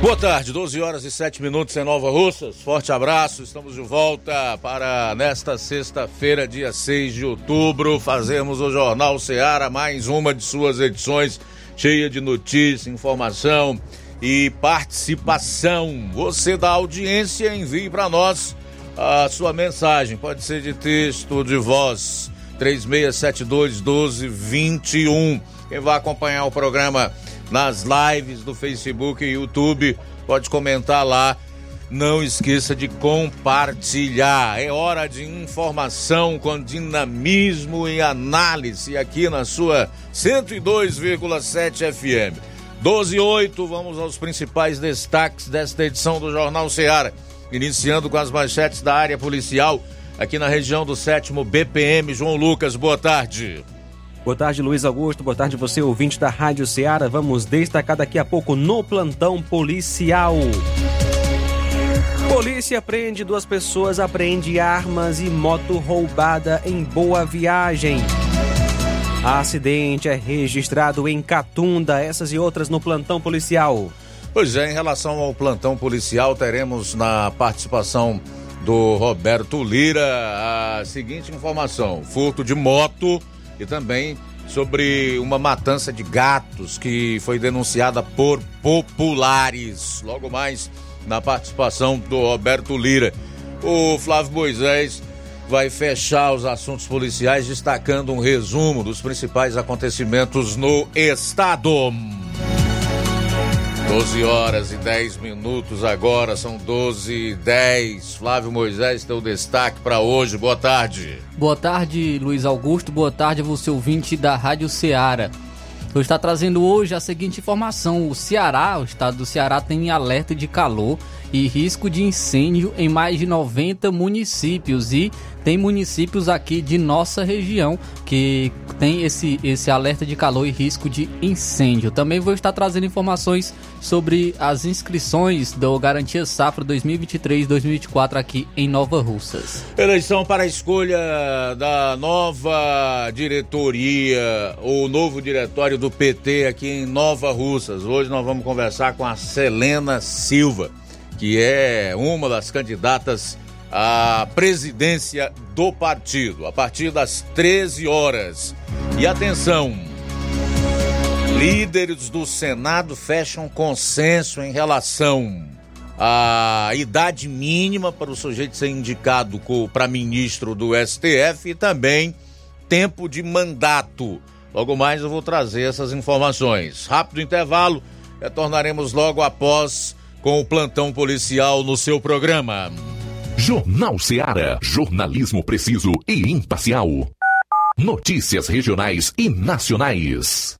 Boa tarde, 12 horas e 7 minutos em Nova Russas. Forte abraço, estamos de volta para nesta sexta-feira, dia 6 de outubro, fazermos o Jornal Seara, mais uma de suas edições, cheia de notícia, informação e participação. Você da audiência, envie para nós a sua mensagem, pode ser de texto, de voz, 3672 1221. Quem vai acompanhar o programa nas lives do Facebook e YouTube. Pode comentar lá. Não esqueça de compartilhar. É hora de informação com dinamismo e análise aqui na sua 102,7 FM. 12 e 8, vamos aos principais destaques desta edição do Jornal Ceará. Iniciando com as manchetes da área policial aqui na região do 7 BPM. João Lucas, boa tarde. Boa tarde, Luiz Augusto. Boa tarde, você ouvinte da Rádio Ceará. Vamos destacar daqui a pouco no plantão policial. Polícia prende duas pessoas, apreende armas e moto roubada em Boa Viagem. Acidente é registrado em Catunda, essas e outras no plantão policial. Pois é, em relação ao plantão policial, teremos na participação do Roberto Lira a seguinte informação: furto de moto e também sobre uma matança de gatos que foi denunciada por populares. Logo mais na participação do Roberto Lira. O Flávio Moisés vai fechar os assuntos policiais destacando um resumo dos principais acontecimentos no estado. 12 horas e 10 minutos agora, são 12 e 10. Flávio Moisés, teu destaque para hoje. Boa tarde. Boa tarde, Luiz Augusto. Boa tarde a você, ouvinte da Rádio Ceará. Eu estou trazendo hoje a seguinte informação: o Ceará, o estado do Ceará, tem alerta de calor e risco de incêndio em mais de 90 municípios e tem municípios aqui de nossa região que tem esse, esse alerta de calor e risco de incêndio. Também vou estar trazendo informações sobre as inscrições do Garantia Safra 2023-2024 aqui em Nova Russas. Eleição para a escolha da nova diretoria, o novo diretório do PT aqui em Nova Russas. Hoje nós vamos conversar com a Selena Silva, que é uma das candidatas a presidência do partido, a partir das 13 horas. E atenção, líderes do Senado fecham consenso em relação à idade mínima para o sujeito ser indicado para ministro do STF e também tempo de mandato. Logo mais eu vou trazer essas informações. Rápido intervalo, retornaremos logo após com o plantão policial no seu programa. Jornal Ceará, jornalismo preciso e imparcial. Notícias regionais e nacionais.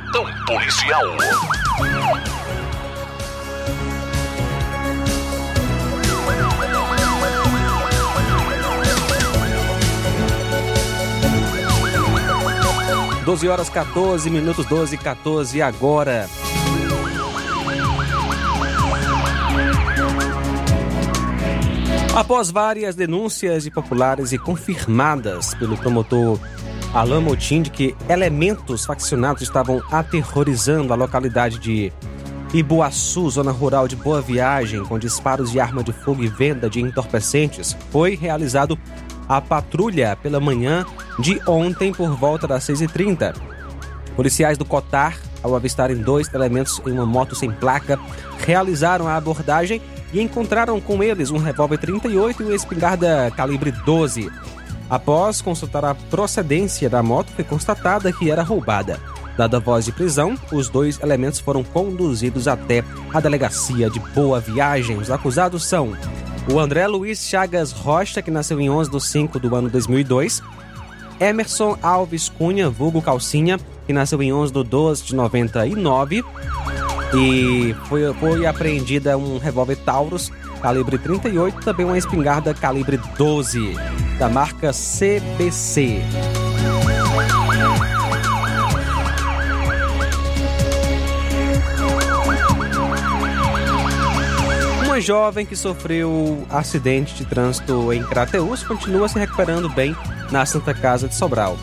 policial. Doze horas 14 minutos, 12 e 14 agora. Após várias denúncias de populares e confirmadas pelo promotor Alain Motim de que elementos faccionados estavam aterrorizando a localidade de Ibuaçu, zona rural de Boa Viagem, com disparos de arma de fogo e venda de entorpecentes, foi realizado a patrulha pela manhã de ontem por volta das 6h30. Policiais do Cotar, ao avistarem dois elementos em uma moto sem placa, realizaram a abordagem e encontraram com eles um revólver 38 e uma espingarda calibre 12. Após consultar a procedência da moto, foi constatada que era roubada. Dada a voz de prisão, os dois elementos foram conduzidos até a delegacia de Boa Viagem. Os acusados são o André Luiz Chagas Rocha, que nasceu em 11 de 5 do ano 2002, Emerson Alves Cunha, vulgo Calcinha, que nasceu em 11 de 12 de 99, e foi, foi apreendida um revólver Taurus calibre 38, também uma espingarda calibre 12 da marca CBC. Uma jovem que sofreu acidente de trânsito em Crateús continua se recuperando bem na Santa Casa de Sobral.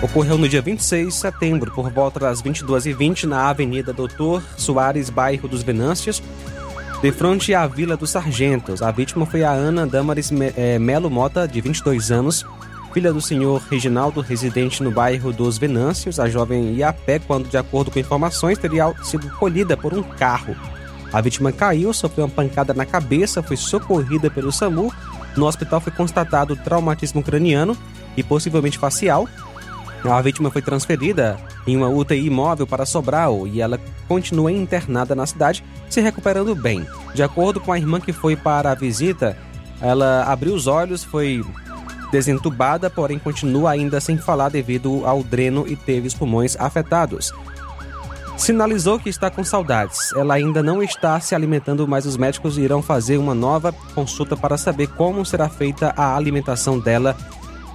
Ocorreu no dia 26 de setembro, por volta das 22h20, na Avenida Doutor Soares, bairro dos Venâncios, de frente à Vila dos Sargentos. A vítima foi a Ana Damaris Melo Mota, de 22 anos, filha do senhor Reginaldo, residente no bairro dos Venâncios. A jovem ia a pé quando, de acordo com informações, teria sido colhida por um carro. A vítima caiu, sofreu uma pancada na cabeça, foi socorrida pelo SAMU. No hospital foi constatado traumatismo craniano e possivelmente facial. A vítima foi transferida em uma UTI móvel para Sobral e ela continua internada na cidade, se recuperando bem. De acordo com a irmã que foi para a visita, ela abriu os olhos, foi desentubada, porém continua ainda sem falar devido ao dreno e teve os pulmões afetados. Sinalizou que está com saudades. Ela ainda não está se alimentando, mas os médicos irão fazer uma nova consulta para saber como será feita a alimentação dela,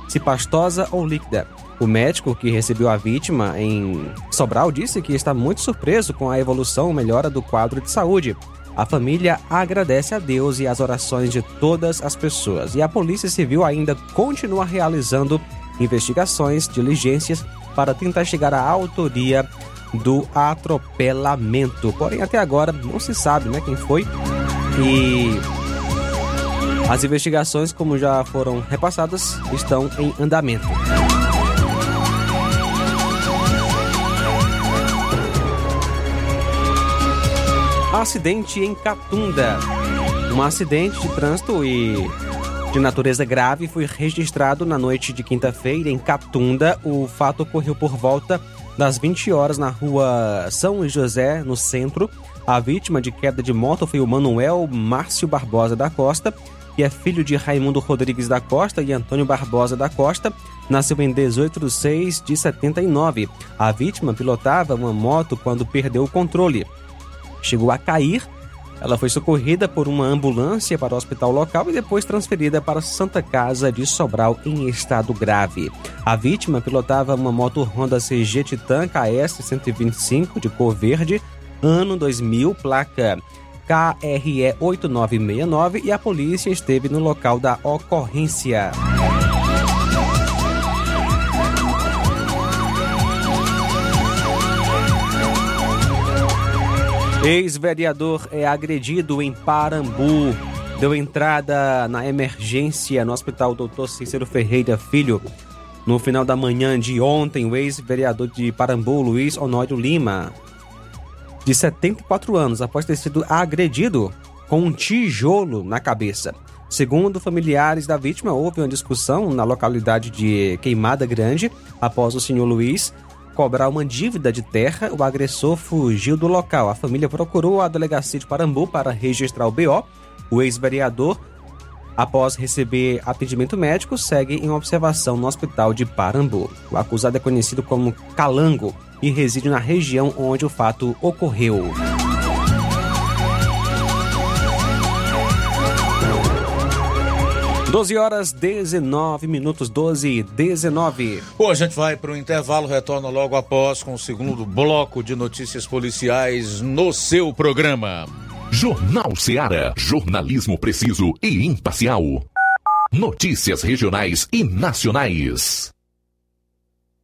se pastosa ou líquida. O médico que recebeu a vítima em Sobral disse que está muito surpreso com a evolução e melhora do quadro de saúde. A família agradece a Deus e as orações de todas as pessoas. E a Polícia Civil ainda continua realizando investigações, diligências para tentar chegar à autoria do atropelamento. Porém, até agora não se sabe né, quem foi. E As investigações, como já foram repassadas, estão em andamento. Acidente em Catunda. Um acidente de trânsito e de natureza grave foi registrado na noite de quinta-feira em Catunda. O fato ocorreu por volta das 20 horas na rua São José, no centro. A vítima de queda de moto foi o Manuel Márcio Barbosa da Costa, que é filho de Raimundo Rodrigues da Costa e Antônio Barbosa da Costa. Nasceu em 18 de 6 de 79. A vítima pilotava uma moto quando perdeu o controle. Chegou a cair ela foi socorrida por uma ambulância para o hospital local e depois transferida para Santa Casa de Sobral em estado grave. A vítima pilotava uma moto Honda CG Titan KS 125 de cor verde, ano 2000, placa KRE 8969 e a polícia esteve no local da ocorrência. Ex-vereador é agredido em Parambu. Deu entrada na emergência no Hospital Dr. Cícero Ferreira Filho. No final da manhã de ontem, o ex-vereador de Parambu, Luiz Honório Lima, de 74 anos, após ter sido agredido com um tijolo na cabeça. Segundo familiares da vítima, houve uma discussão na localidade de Queimada Grande após o senhor Luiz cobrar uma dívida de terra, o agressor fugiu do local. A família procurou a delegacia de Parambu para registrar o BO. O ex-vereador, após receber atendimento médico, segue em observação no hospital de Parambu. O acusado é conhecido como Calango e reside na região onde o fato ocorreu. 12 horas 19 minutos, 12 e 19. Bom, a gente vai para o intervalo, retorna logo após com o segundo bloco de notícias policiais no seu programa. Jornal Seara. Jornalismo preciso e imparcial. Notícias regionais e nacionais.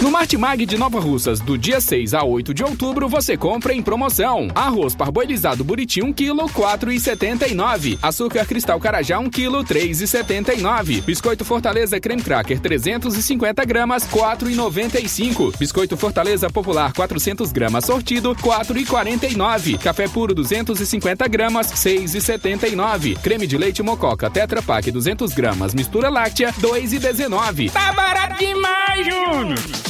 No Martimag de Nova Russas, do dia 6 a 8 de outubro, você compra em promoção. Arroz parboilizado Buriti 1 kg, 4,79. Açúcar cristal Carajá 1 kg, 3,79. Biscoito Fortaleza Creme Cracker 350 gramas, 4,95. Biscoito Fortaleza Popular 400 gramas sortido, 4,49. Café puro 250 gramas, 6,79. Creme de leite Mococa Tetra Pak 200 gramas, mistura láctea, 2,19. Tá barato demais, Júnior!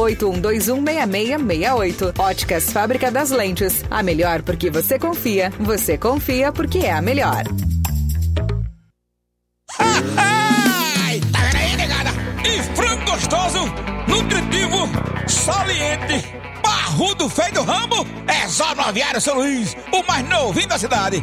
81216668. Óticas Fábrica das Lentes. A melhor porque você confia. Você confia porque é a melhor. Ai, tá aí, negada? gostoso, nutritivo, saliente, barrudo, feio do ramo, é só no Aviário São Luís, o mais novinho da cidade.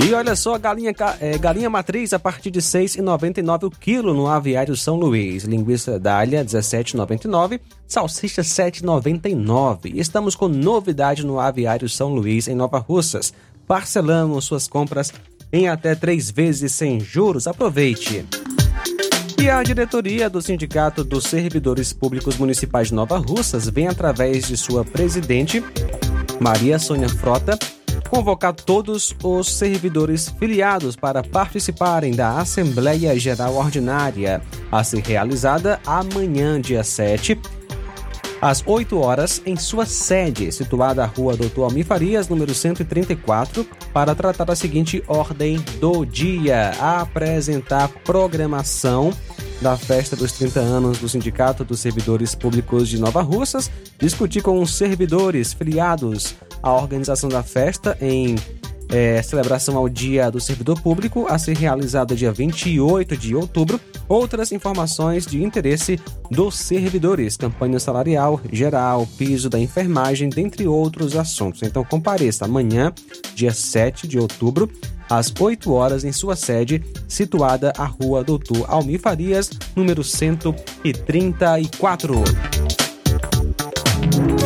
E olha só, galinha, é, galinha matriz a partir de R$ 6,99 o quilo no Aviário São Luís. Linguiça dália, R$ 17,99. Salsicha, R$ 7,99. Estamos com novidade no Aviário São Luís, em Nova Russas. Parcelamos suas compras em até três vezes sem juros. Aproveite! E a diretoria do Sindicato dos Servidores Públicos Municipais de Nova Russas vem, através de sua presidente, Maria Sônia Frota, convocar todos os servidores filiados para participarem da Assembleia Geral Ordinária, a ser realizada amanhã, dia 7, às 8 horas, em sua sede, situada à rua Doutor Almir Farias, número 134, para tratar a seguinte ordem do dia: apresentar programação da festa dos 30 anos do Sindicato dos Servidores Públicos de Nova Russas, discutir com os servidores filiados à organização da festa em é, celebração ao Dia do Servidor Público, a ser realizada dia 28 de outubro. Outras informações de interesse dos servidores, campanha salarial geral, piso da enfermagem, dentre outros assuntos. Então compareça amanhã, dia 7 de outubro, às 8 horas, em sua sede, situada à rua Doutor Almir Farias, número 134.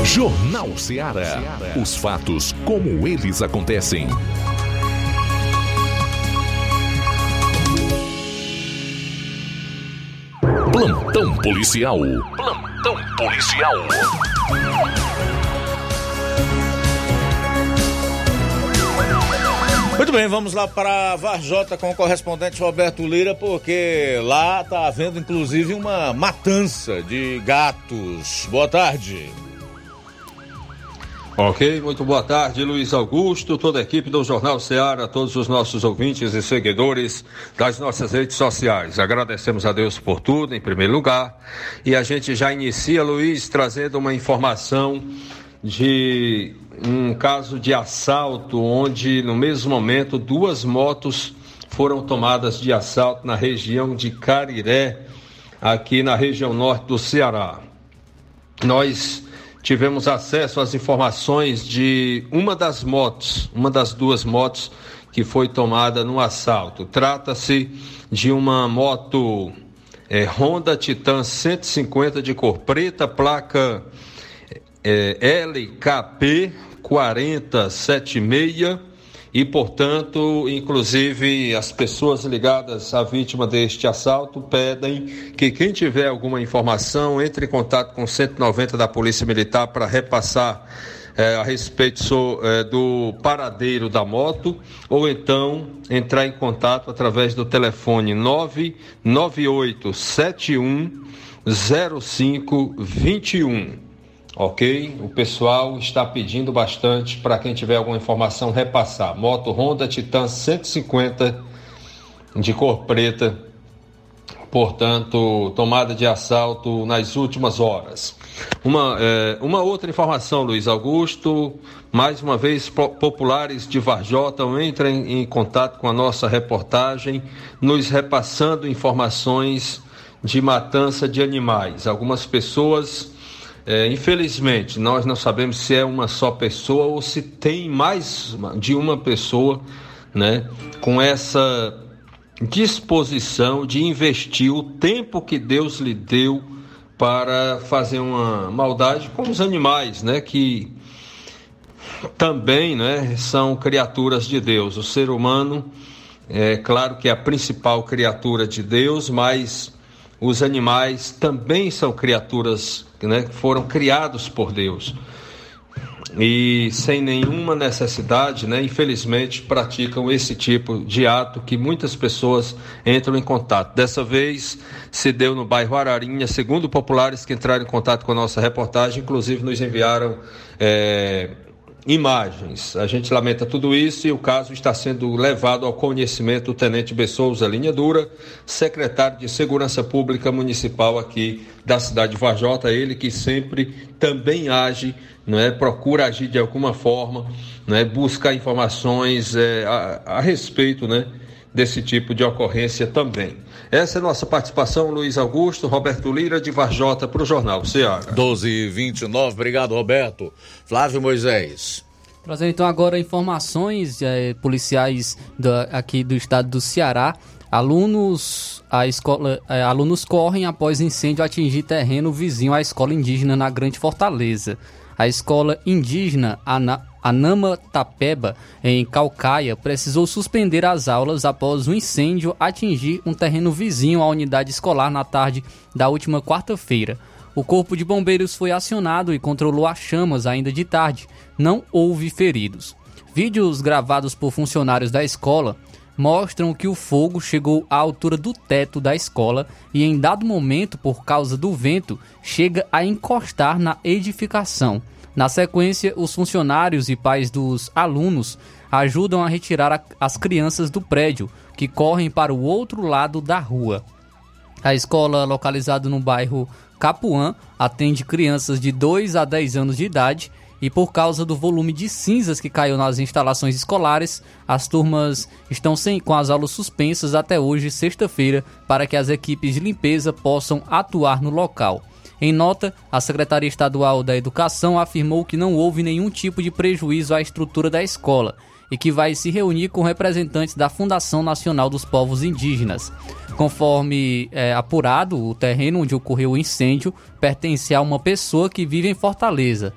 Jornal Ceará. Os fatos como eles acontecem. Plantão policial. Plantão policial. Muito bem, vamos lá para Varjota com o correspondente Roberto Lira, porque lá está havendo inclusive uma matança de gatos. Boa tarde. Ok, muito boa tarde, Luiz Augusto, toda a equipe do Jornal Ceará, todos os nossos ouvintes e seguidores das nossas redes sociais. Agradecemos a Deus por tudo, em primeiro lugar, e a gente já inicia, Luiz, trazendo uma informação de um caso de assalto, onde no mesmo momento duas motos foram tomadas de assalto na região de Cariré, aqui na região norte do Ceará. Nós tivemos acesso às informações de uma das motos, uma das duas motos que foi tomada no assalto. Trata-se de uma moto eh, Honda Titan 150 de cor preta, placa eh, LKP 4076 e, portanto, inclusive as pessoas ligadas à vítima deste assalto pedem que quem tiver alguma informação entre em contato com o 190 da Polícia Militar para repassar eh, a respeito so- eh, do paradeiro da moto ou então entrar em contato através do telefone 99871 0521. Ok? O pessoal está pedindo bastante para quem tiver alguma informação repassar. Moto Honda Titan 150 de cor preta, portanto, tomada de assalto nas últimas horas. Uma, eh, uma outra informação, Luiz Augusto, mais uma vez, po- populares de Varjota entrem em contato com a nossa reportagem, nos repassando informações de matança de animais. Algumas pessoas é, infelizmente, nós não sabemos se é uma só pessoa ou se tem mais de uma pessoa, né, com essa disposição de investir o tempo que Deus lhe deu para fazer uma maldade com os animais, né, que também, né, são criaturas de Deus. O ser humano é claro que é a principal criatura de Deus, mas os animais também são criaturas né, foram criados por Deus e sem nenhuma necessidade, né, infelizmente, praticam esse tipo de ato que muitas pessoas entram em contato. Dessa vez se deu no bairro Ararinha, segundo populares que entraram em contato com a nossa reportagem, inclusive nos enviaram é, imagens. A gente lamenta tudo isso e o caso está sendo levado ao conhecimento do Tenente Bessouza Linha Dura, secretário de Segurança Pública Municipal aqui da cidade de Vajota, ele que sempre também age, não é, procura agir de alguma forma, não é, buscar informações é, a, a respeito, né, desse tipo de ocorrência também. Essa é a nossa participação, Luiz Augusto, Roberto Lira, de Varjota, para o Jornal Ceará. 12 e 29 obrigado, Roberto. Flávio Moisés. Trazendo então agora informações eh, policiais da, aqui do estado do Ceará. Alunos, a escola, eh, alunos correm após incêndio atingir terreno vizinho à escola indígena na Grande Fortaleza. A escola indígena Ana, Anama Tapeba, em Calcaia, precisou suspender as aulas após um incêndio atingir um terreno vizinho à unidade escolar na tarde da última quarta-feira. O corpo de bombeiros foi acionado e controlou as chamas ainda de tarde. Não houve feridos. Vídeos gravados por funcionários da escola mostram que o fogo chegou à altura do teto da escola e, em dado momento, por causa do vento, chega a encostar na edificação. Na sequência, os funcionários e pais dos alunos ajudam a retirar a, as crianças do prédio, que correm para o outro lado da rua. A escola, localizada no bairro Capuã, atende crianças de 2 a 10 anos de idade e por causa do volume de cinzas que caiu nas instalações escolares, as turmas estão sem, com as aulas suspensas até hoje, sexta-feira, para que as equipes de limpeza possam atuar no local. Em nota, a Secretaria Estadual da Educação afirmou que não houve nenhum tipo de prejuízo à estrutura da escola e que vai se reunir com representantes da Fundação Nacional dos Povos Indígenas. Conforme é, apurado, o terreno onde ocorreu o incêndio pertence a uma pessoa que vive em Fortaleza.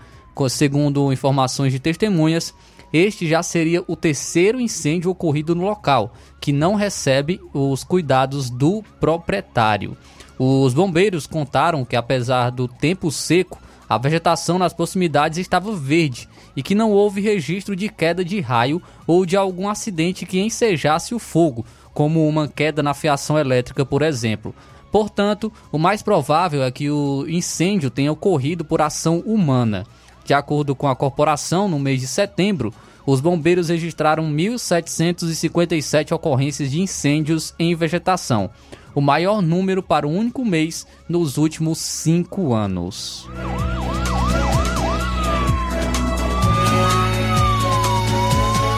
Segundo informações de testemunhas, este já seria o terceiro incêndio ocorrido no local, que não recebe os cuidados do proprietário. Os bombeiros contaram que, apesar do tempo seco, a vegetação nas proximidades estava verde e que não houve registro de queda de raio ou de algum acidente que ensejasse o fogo, como uma queda na fiação elétrica, por exemplo. Portanto, o mais provável é que o incêndio tenha ocorrido por ação humana. De acordo com a corporação, no mês de setembro, os bombeiros registraram 1.757 ocorrências de incêndios em vegetação, o maior número para um único mês nos últimos cinco anos.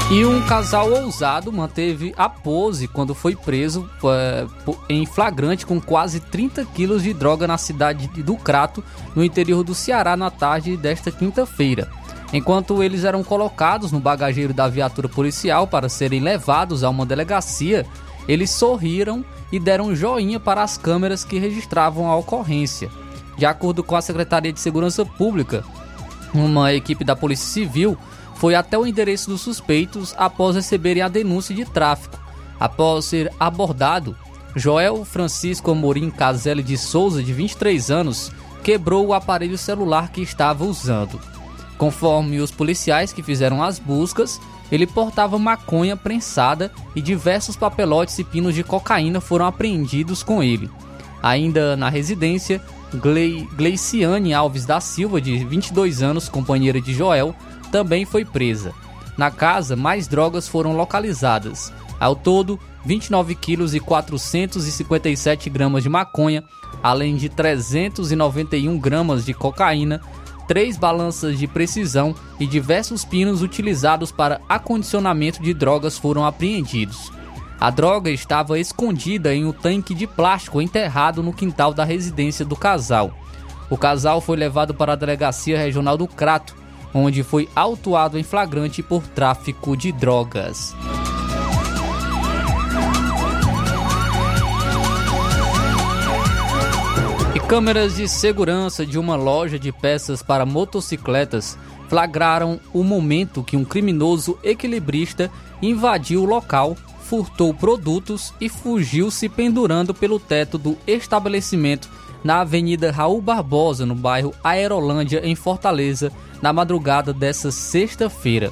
E um casal ousado manteve a pose quando foi preso é, em flagrante com quase 30 quilos de droga na cidade do Crato, no interior do Ceará, na tarde desta quinta-feira. Enquanto eles eram colocados no bagageiro da viatura policial para serem levados a uma delegacia, eles sorriram e deram joinha para as câmeras que registravam a ocorrência. De acordo com a Secretaria de Segurança Pública, uma equipe da Polícia Civil foi até o endereço dos suspeitos após receberem a denúncia de tráfico. Após ser abordado, Joel Francisco Amorim Caselli de Souza, de 23 anos, quebrou o aparelho celular que estava usando. Conforme os policiais que fizeram as buscas, ele portava maconha prensada e diversos papelotes e pinos de cocaína foram apreendidos com ele. Ainda na residência, Gleiciane Alves da Silva, de 22 anos, companheira de Joel, também foi presa. Na casa, mais drogas foram localizadas. Ao todo, 29 quilos e 457 gramas de maconha, além de 391 gramas de cocaína, três balanças de precisão e diversos pinos utilizados para acondicionamento de drogas foram apreendidos. A droga estava escondida em um tanque de plástico enterrado no quintal da residência do casal. O casal foi levado para a delegacia regional do Crato, onde foi autuado em flagrante por tráfico de drogas. Câmeras de segurança de uma loja de peças para motocicletas flagraram o momento que um criminoso equilibrista invadiu o local, furtou produtos e fugiu se pendurando pelo teto do estabelecimento na Avenida Raul Barbosa, no bairro Aerolândia, em Fortaleza, na madrugada dessa sexta-feira.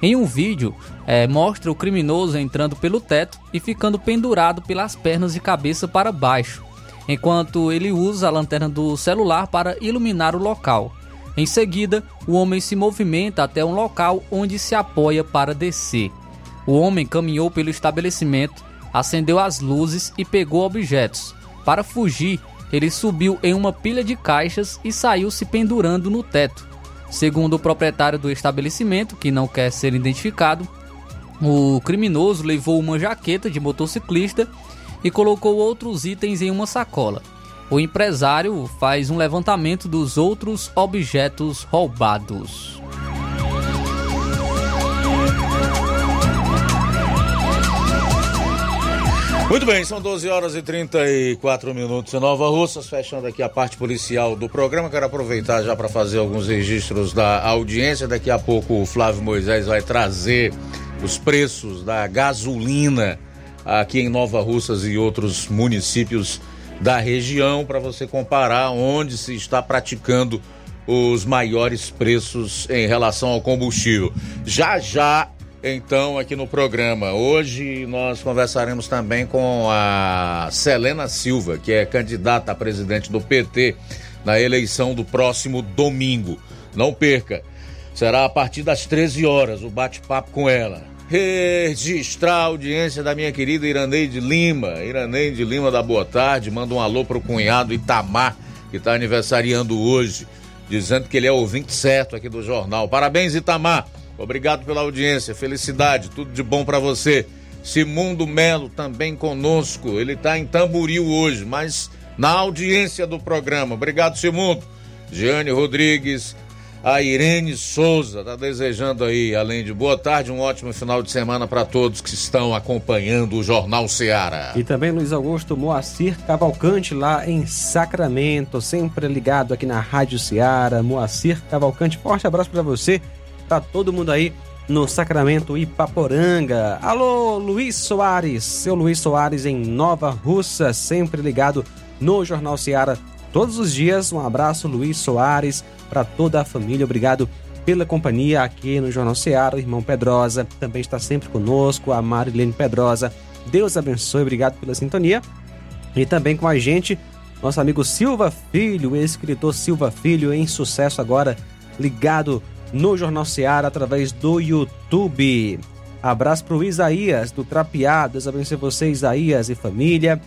Em um vídeo, é, mostra o criminoso entrando pelo teto e ficando pendurado pelas pernas e cabeça para baixo, enquanto ele usa a lanterna do celular para iluminar o local. Em seguida, o homem se movimenta até um local onde se apoia para descer. O homem caminhou pelo estabelecimento, acendeu as luzes e pegou objetos. Para fugir, ele subiu em uma pilha de caixas e saiu se pendurando no teto. Segundo o proprietário do estabelecimento, que não quer ser identificado, o criminoso levou uma jaqueta de motociclista e colocou outros itens em uma sacola. O empresário faz um levantamento dos outros objetos roubados. Muito bem, são 12 horas e 34 minutos em Nova Russas, fechando aqui a parte policial do programa. Quero aproveitar já para fazer alguns registros da audiência. Daqui a pouco o Flávio Moisés vai trazer os preços da gasolina aqui em Nova Russas e outros municípios da região para você comparar onde se está praticando os maiores preços em relação ao combustível. Já já então aqui no programa. Hoje nós conversaremos também com a Selena Silva, que é candidata a presidente do PT na eleição do próximo domingo. Não perca, será a partir das 13 horas o bate-papo com ela. Registrar a audiência da minha querida Iraneide Lima. Iraneide Lima da Boa Tarde, manda um alô pro cunhado Itamar, que está aniversariando hoje, dizendo que ele é ouvinte certo aqui do jornal. Parabéns, Itamar! Obrigado pela audiência, felicidade, tudo de bom para você. Simundo Melo também conosco, ele está em Tamboril hoje, mas na audiência do programa. Obrigado, Simundo. Giane Rodrigues, a Irene Souza está desejando aí, além de boa tarde, um ótimo final de semana para todos que estão acompanhando o Jornal Seara. E também Luiz Augusto Moacir Cavalcante lá em Sacramento, sempre ligado aqui na Rádio Seara. Moacir Cavalcante, forte abraço para você para todo mundo aí no Sacramento Ipaporanga. Alô, Luiz Soares, seu Luiz Soares em Nova Russa, sempre ligado no Jornal Seara todos os dias. Um abraço, Luiz Soares, para toda a família. Obrigado pela companhia aqui no Jornal Seara. O irmão Pedrosa também está sempre conosco, a Marilene Pedrosa. Deus abençoe, obrigado pela sintonia. E também com a gente, nosso amigo Silva Filho, escritor Silva Filho, em sucesso agora, ligado no Jornal Seara através do YouTube. Abraço para o Isaías do Trapeado. Deus abençoe você, Isaías e família.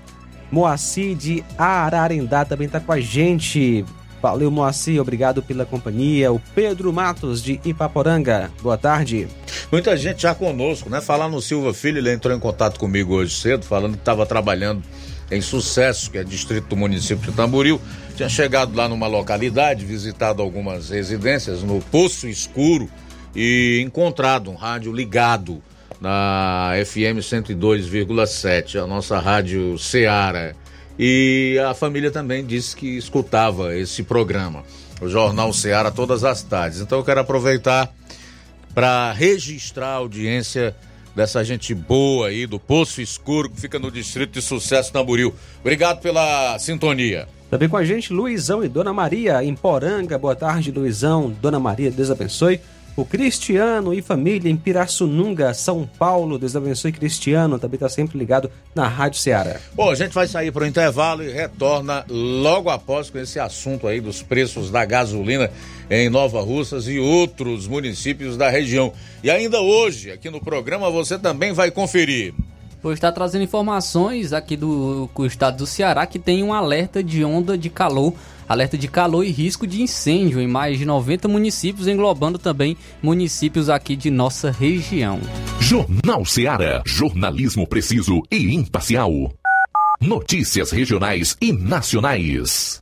Moacir de Ararendá também está com a gente. Valeu, Moacir, obrigado pela companhia. O Pedro Matos de Ipaporanga, boa tarde. Muita gente já conosco, né? Falar no Silva Filho, ele entrou em contato comigo hoje cedo, falando que estava trabalhando em Sucesso, que é distrito do município de Tamboril. Tinha chegado lá numa localidade, visitado algumas residências no Poço Escuro e encontrado um rádio ligado na FM 102,7, a nossa rádio Seara. E a família também disse que escutava esse programa, o Jornal Seara, todas as tardes. Então eu quero aproveitar para registrar a audiência dessa gente boa aí do Poço Escuro, que fica no Distrito de Sucesso Tamboril. Obrigado pela sintonia. Também com a gente, Luizão e Dona Maria, em Poranga. Boa tarde, Luizão. Dona Maria, Deus abençoe. O Cristiano e família em Pirassununga, São Paulo. Deus abençoe, Cristiano. Também está sempre ligado na Rádio Ceará. Bom, a gente vai sair para o intervalo e retorna logo após com esse assunto aí dos preços da gasolina em Nova Russas e outros municípios da região. E ainda hoje, aqui no programa, você também vai conferir. Vou estar trazendo informações aqui do, do estado do Ceará que tem um alerta de onda de calor, alerta de calor e risco de incêndio em mais de 90 municípios, englobando também municípios aqui de nossa região. Jornal Ceará, jornalismo preciso e imparcial. Notícias regionais e nacionais.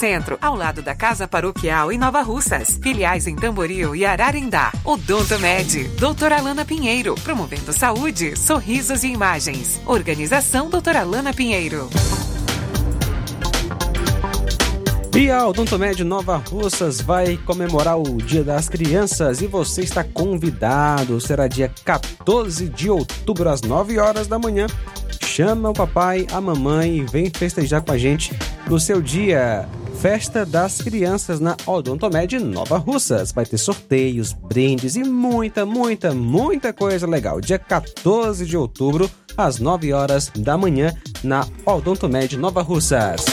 Centro, ao lado da Casa Paroquial em Nova Russas. Filiais em Tamboril e Ararindá. Odonto Med, doutora Alana Pinheiro, promovendo saúde, sorrisos e imagens. Organização doutora Alana Pinheiro. E a Odontomed Nova Russas vai comemorar o Dia das Crianças e você está convidado. Será dia 14 de outubro, às 9 horas da manhã. Chama o papai, a mamãe e vem festejar com a gente no seu dia. Festa das Crianças na Odontomed Nova Russas. Vai ter sorteios, brindes e muita, muita, muita coisa legal. Dia 14 de outubro, às 9 horas da manhã, na Odontomed Nova Russas.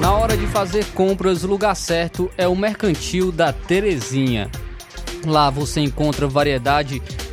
Na hora de fazer compras, o lugar certo é o Mercantil da Terezinha. Lá você encontra variedade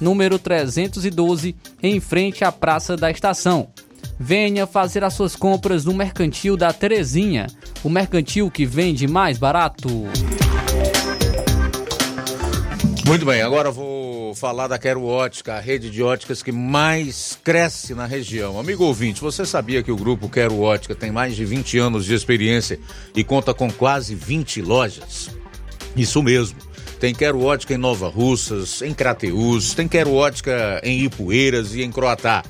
número 312, em frente à Praça da Estação. Venha fazer as suas compras no Mercantil da Terezinha, o mercantil que vende mais barato. Muito bem, agora vou falar da Quero Ótica, a rede de óticas que mais cresce na região. Amigo ouvinte, você sabia que o grupo Quero Ótica tem mais de 20 anos de experiência e conta com quase 20 lojas? Isso mesmo. Tem Quero Ótica em Nova Russas, em Crateús, tem Quero Ótica em Ipueiras e em Croatá.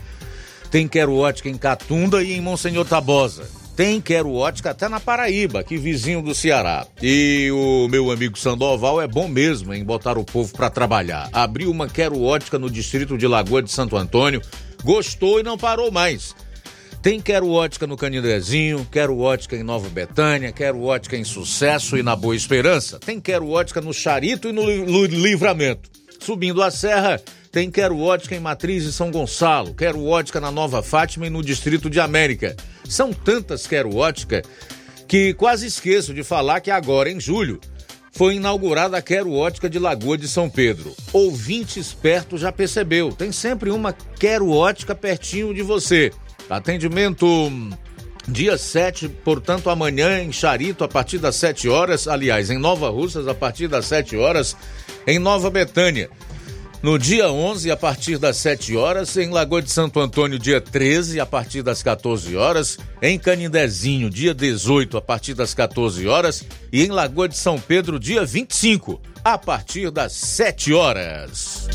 Tem Quero Ótica em Catunda e em Monsenhor Tabosa. Tem Quero Ótica até na Paraíba, que vizinho do Ceará. E o meu amigo Sandoval é bom mesmo em botar o povo para trabalhar. Abriu uma Quero Ótica no distrito de Lagoa de Santo Antônio, gostou e não parou mais. Tem Quero Ótica no Canidezinho, Quero Ótica em Nova Betânia, Quero Ótica em Sucesso e na Boa Esperança. Tem Quero Ótica no Charito e no Livramento. Subindo a serra, tem Quero Ótica em Matriz e São Gonçalo, Quero Ótica na Nova Fátima e no Distrito de América. São tantas Quero Ótica que quase esqueço de falar que agora, em julho, foi inaugurada a Quero Ótica de Lagoa de São Pedro. Ouvinte esperto já percebeu, tem sempre uma Quero Ótica pertinho de você. Atendimento dia 7, portanto amanhã em Charito a partir das 7 horas, aliás, em Nova Russas a partir das 7 horas, em Nova Betânia. No dia 11, a partir das 7 horas, em Lagoa de Santo Antônio, dia 13, a partir das 14 horas, em Canindezinho, dia 18, a partir das 14 horas, e em Lagoa de São Pedro, dia 25, a partir das 7 horas.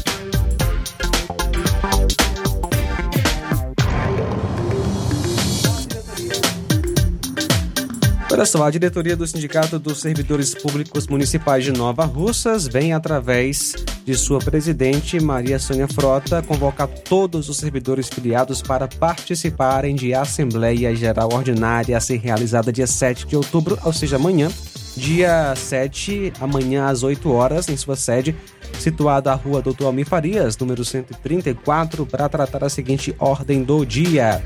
Olha só, a diretoria do Sindicato dos Servidores Públicos Municipais de Nova Russas vem, através de sua presidente, Maria Sônia Frota, convocar todos os servidores filiados para participarem de Assembleia Geral Ordinária a ser realizada dia 7 de outubro, ou seja, amanhã, dia 7, amanhã às 8 horas, em sua sede, situada à rua Doutor Almir Farias, número 134, para tratar a seguinte ordem do dia.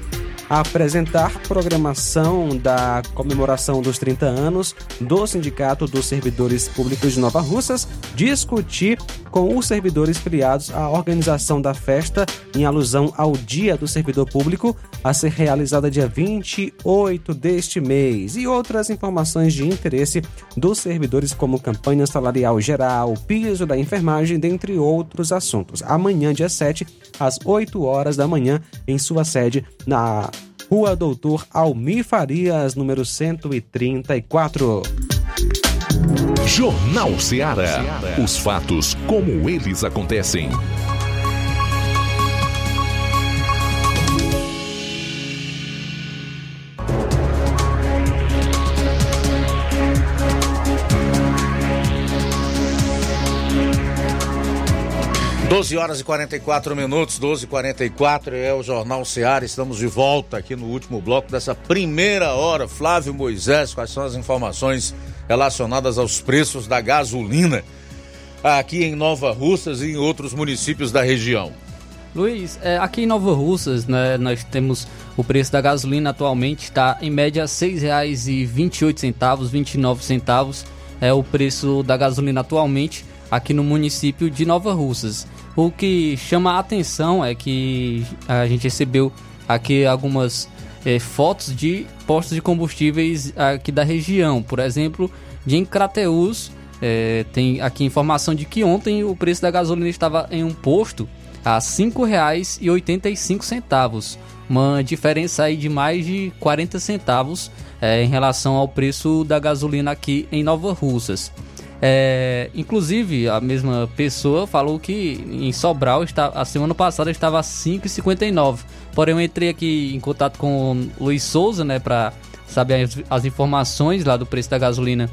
Apresentar programação da comemoração dos 30 anos do Sindicato dos Servidores Públicos de Nova Russas, discutir com os servidores filiados a organização da festa em alusão ao Dia do Servidor Público, a ser realizada dia 28 deste mês, e outras informações de interesse dos servidores, como campanha salarial geral, piso da enfermagem, dentre outros assuntos. Amanhã, dia 7, às 8 horas da manhã, em sua sede, na Rua Doutor Almir Farias, número 134. Jornal Ceará. Os fatos como eles acontecem. Doze horas e 44 minutos, 12 e 44 é o Jornal Ceará. Estamos de volta aqui no último bloco dessa primeira hora. Flávio Moisés, quais são as informações relacionadas aos preços da gasolina aqui em Nova Russas e em outros municípios da região? Luiz, é, aqui em Nova Russas, né, nós temos o preço da gasolina atualmente está em média R$ 6,28, 29 centavos é o preço da gasolina atualmente aqui no município de Nova Russas. O que chama a atenção é que a gente recebeu aqui algumas é, fotos de postos de combustíveis aqui da região. Por exemplo, de em Crateús, é, tem aqui informação de que ontem o preço da gasolina estava em um posto a R$ 5,85, uma diferença aí de mais de 40 centavos é, em relação ao preço da gasolina aqui em Nova Russas. É, inclusive, a mesma pessoa falou que em Sobral está, a semana passada estava a 5,59. Porém, eu entrei aqui em contato com o Luiz Souza, né, para saber as, as, informações lá do preço da gasolina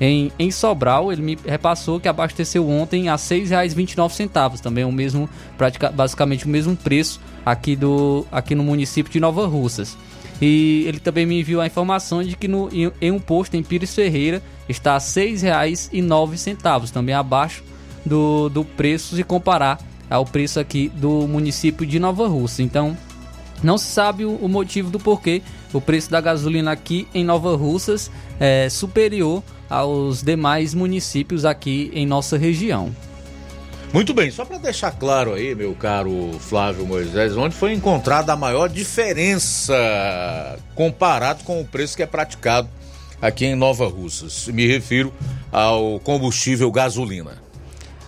em, em Sobral. Ele me repassou que abasteceu ontem a R$ 6,29. Também o mesmo, pratica, basicamente o mesmo preço aqui, do, aqui no município de Nova Russas. E ele também me enviou a informação de que no, em, em um posto em Pires Ferreira está a R$ 6,09, também abaixo do, do preço se comparar ao preço aqui do município de Nova Rússia. Então, não se sabe o, o motivo do porquê o preço da gasolina aqui em Nova Russas é superior aos demais municípios aqui em nossa região. Muito bem, só para deixar claro aí, meu caro Flávio Moisés, onde foi encontrada a maior diferença comparado com o preço que é praticado aqui em Nova Russas. Me refiro ao combustível gasolina.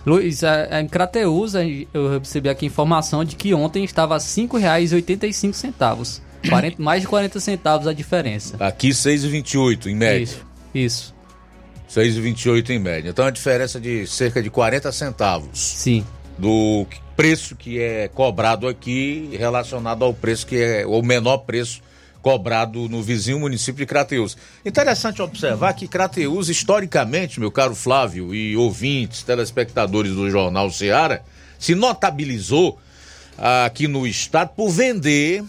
Luiz, em Crateus, eu recebi aqui informação de que ontem estava R$ 5,85. 40, mais de 40 centavos a diferença. Aqui 6,28 em média. Isso. Isso. 6,28 em média. Então a diferença de cerca de 40 centavos. Sim. Do preço que é cobrado aqui relacionado ao preço que é o menor preço cobrado no vizinho município de Crateus. Interessante observar que Crateus, historicamente, meu caro Flávio e ouvintes, telespectadores do Jornal Seara, se notabilizou aqui no estado por vender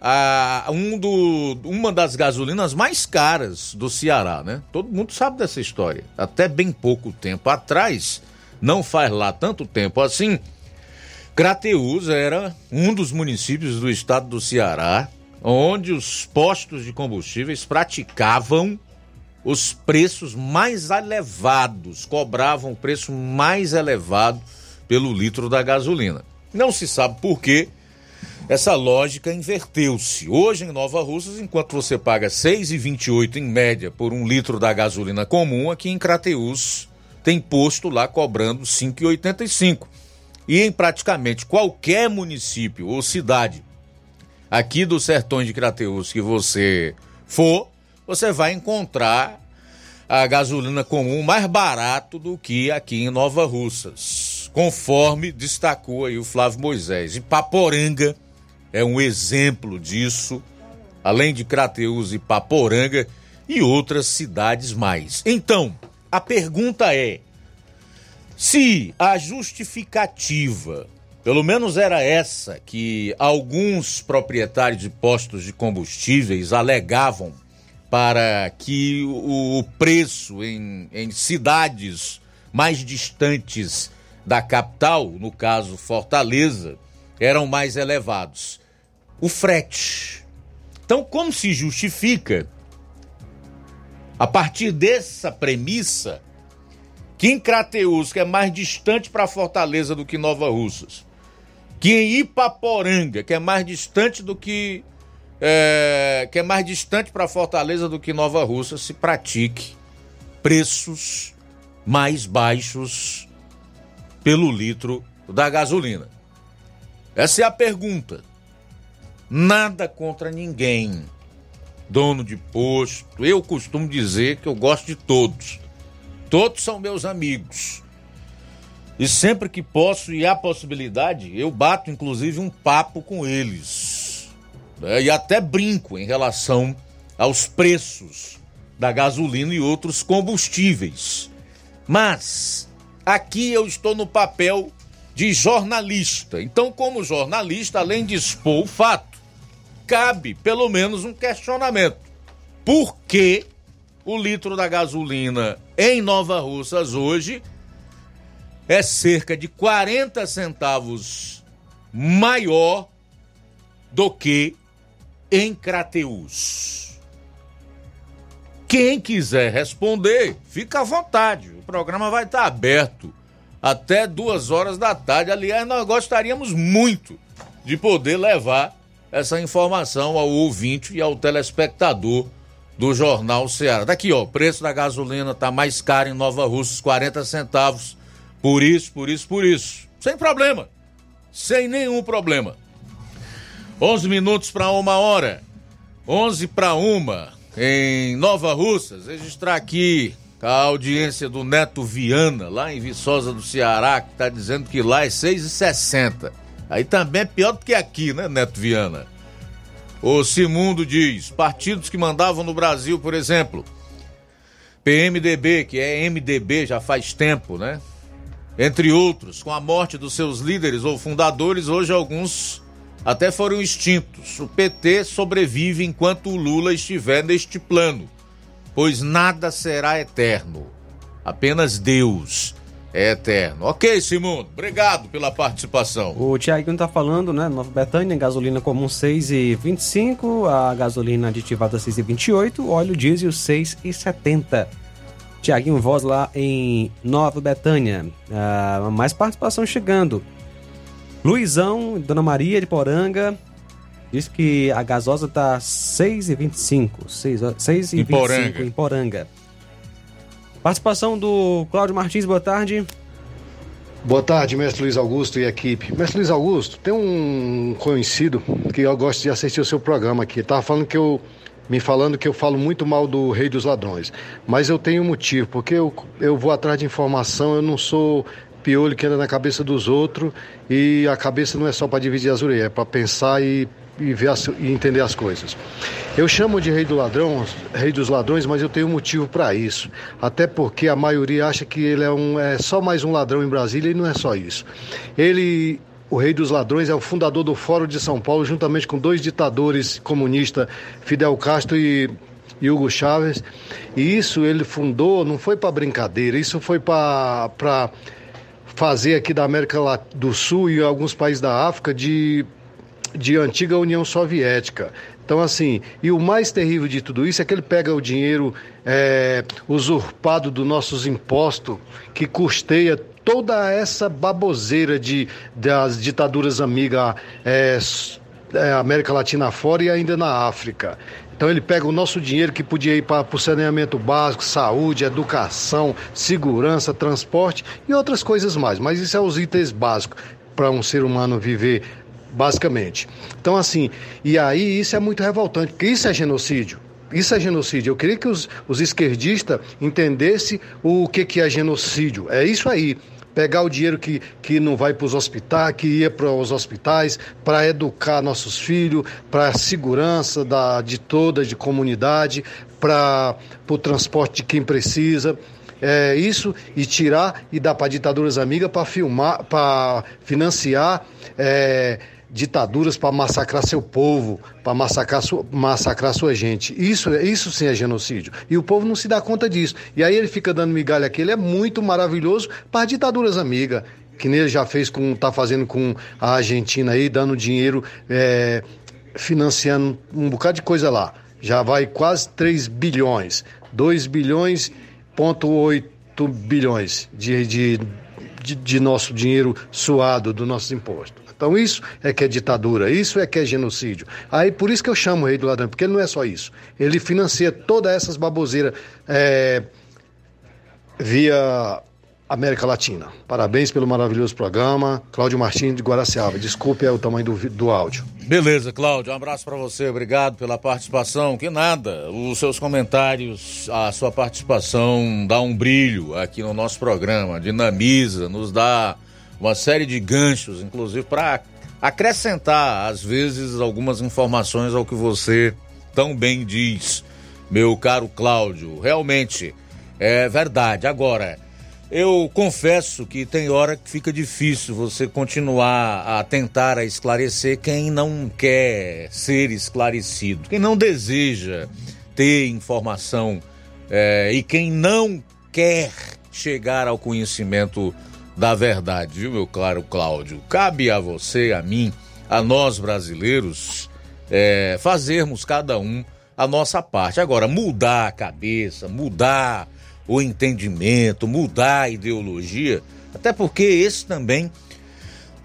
a, um do, uma das gasolinas mais caras do Ceará, né? Todo mundo sabe dessa história. Até bem pouco tempo atrás, não faz lá tanto tempo assim, Crateús era um dos municípios do estado do Ceará onde os postos de combustíveis praticavam os preços mais elevados, cobravam o preço mais elevado pelo litro da gasolina. Não se sabe por quê essa lógica inverteu-se. Hoje em Nova Russas, enquanto você paga R$ 6,28 em média por um litro da gasolina comum, aqui em Crateús tem posto lá cobrando R$ 5,85. E em praticamente qualquer município ou cidade aqui dos sertões de Crateús que você for, você vai encontrar a gasolina comum mais barato do que aqui em Nova Russas, conforme destacou aí o Flávio Moisés. E Paporanga é um exemplo disso, além de Crateús e Paporanga e outras cidades mais. Então, a pergunta é: se a justificativa, pelo menos era essa que alguns proprietários de postos de combustíveis alegavam para que o preço em, em cidades mais distantes da capital, no caso Fortaleza, eram mais elevados o frete. Então, como se justifica, a partir dessa premissa, que em Crateus, que é mais distante para Fortaleza do que Nova Russas, que em Ipaporanga, que é mais distante do que é, que é mais distante para Fortaleza do que Nova Russa, se pratique preços mais baixos pelo litro da gasolina. Essa é a pergunta. Nada contra ninguém. Dono de posto, eu costumo dizer que eu gosto de todos. Todos são meus amigos. E sempre que posso e há possibilidade, eu bato inclusive um papo com eles. né? E até brinco em relação aos preços da gasolina e outros combustíveis. Mas aqui eu estou no papel de jornalista. Então, como jornalista, além de expor o fato, cabe pelo menos um questionamento. Por que o litro da gasolina em Nova Russas hoje é cerca de 40 centavos maior do que em Crateus? Quem quiser responder, fica à vontade. O programa vai estar aberto até duas horas da tarde. Aliás, nós gostaríamos muito de poder levar essa informação ao ouvinte e ao telespectador do Jornal Ceará. Daqui, ó, o preço da gasolina tá mais caro em Nova Russas, 40 centavos. Por isso, por isso, por isso. Sem problema. Sem nenhum problema. 11 minutos para uma hora. 11 para uma em Nova Russas. Registrar aqui a audiência do Neto Viana, lá em Viçosa do Ceará, que está dizendo que lá é 6,60. Aí também é pior do que aqui, né, Neto Viana? O Simundo diz: partidos que mandavam no Brasil, por exemplo, PMDB, que é MDB já faz tempo, né? Entre outros, com a morte dos seus líderes ou fundadores, hoje alguns até foram extintos. O PT sobrevive enquanto o Lula estiver neste plano, pois nada será eterno. Apenas Deus é eterno. Ok, Simundo, obrigado pela participação. O Tiaguinho tá falando, né? Nova Betânia, gasolina comum 6,25, a gasolina aditivada 6,28, óleo diesel 6,70. Tiaguinho Voz lá em Nova Betânia. Ah, mais participação chegando. Luizão, Dona Maria de Poranga, diz que a gasosa tá 6,25. 6,25 Em Poranga. em Poranga. Participação do Cláudio Martins, boa tarde. Boa tarde, mestre Luiz Augusto e equipe. Mestre Luiz Augusto, tem um conhecido que eu gosto de assistir o seu programa aqui. Tava falando que eu. Me falando que eu falo muito mal do Rei dos Ladrões. Mas eu tenho um motivo, porque eu, eu vou atrás de informação, eu não sou piolho que anda na cabeça dos outros e a cabeça não é só para dividir as orelhas, é para pensar e, e ver as- e entender as coisas. Eu chamo de rei do ladrão, rei dos ladrões, mas eu tenho um motivo para isso. Até porque a maioria acha que ele é, um, é só mais um ladrão em Brasília e não é só isso. Ele, o rei dos ladrões, é o fundador do Fórum de São Paulo, juntamente com dois ditadores comunistas, Fidel Castro e Hugo Chávez. E isso ele fundou, não foi para brincadeira, isso foi para fazer aqui da América do Sul e alguns países da África de, de antiga União Soviética. Então, assim, e o mais terrível de tudo isso é que ele pega o dinheiro é, usurpado dos nossos impostos, que custeia toda essa baboseira de, das ditaduras amigas é, é, América Latina fora e ainda na África. Então ele pega o nosso dinheiro que podia ir para o saneamento básico, saúde, educação, segurança, transporte e outras coisas mais. Mas isso é os itens básicos para um ser humano viver basicamente. Então assim, e aí isso é muito revoltante, porque isso é genocídio. Isso é genocídio. Eu queria que os, os esquerdistas entendessem o que, que é genocídio. É isso aí. Pegar o dinheiro que, que não vai para os hospitais, que ia para os hospitais, para educar nossos filhos, para a segurança da, de toda, de comunidade, para o transporte de quem precisa. É isso e tirar e dar para ditaduras amigas para filmar, para financiar é, ditaduras para massacrar seu povo, para massacrar sua, massacrar sua gente. Isso, isso sim é genocídio. E o povo não se dá conta disso. E aí ele fica dando migalha aqui. Ele é muito maravilhoso para ditaduras amigas. Que nem ele já fez com, tá fazendo com a Argentina aí, dando dinheiro é, financiando um bocado de coisa lá. Já vai quase 3 bilhões, 2 bilhões, ponto 8 bilhões de, de, de, de nosso dinheiro suado do nosso imposto. Então isso é que é ditadura, isso é que é genocídio. Aí por isso que eu chamo o rei do ladrão, porque ele não é só isso. Ele financia todas essas baboseiras é, via América Latina. Parabéns pelo maravilhoso programa. Cláudio Martins de Guaraciaba. Desculpe é o tamanho do, do áudio. Beleza, Cláudio, um abraço para você, obrigado pela participação. Que nada, os seus comentários, a sua participação dá um brilho aqui no nosso programa, dinamiza, nos dá uma série de ganchos, inclusive para acrescentar, às vezes, algumas informações ao que você tão bem diz, meu caro Cláudio. Realmente, é verdade. Agora, eu confesso que tem hora que fica difícil você continuar a tentar a esclarecer quem não quer ser esclarecido, quem não deseja ter informação é, e quem não quer chegar ao conhecimento da verdade, viu, meu claro Cláudio? Cabe a você, a mim, a nós brasileiros, é, fazermos cada um a nossa parte. Agora, mudar a cabeça, mudar o entendimento, mudar a ideologia, até porque esse também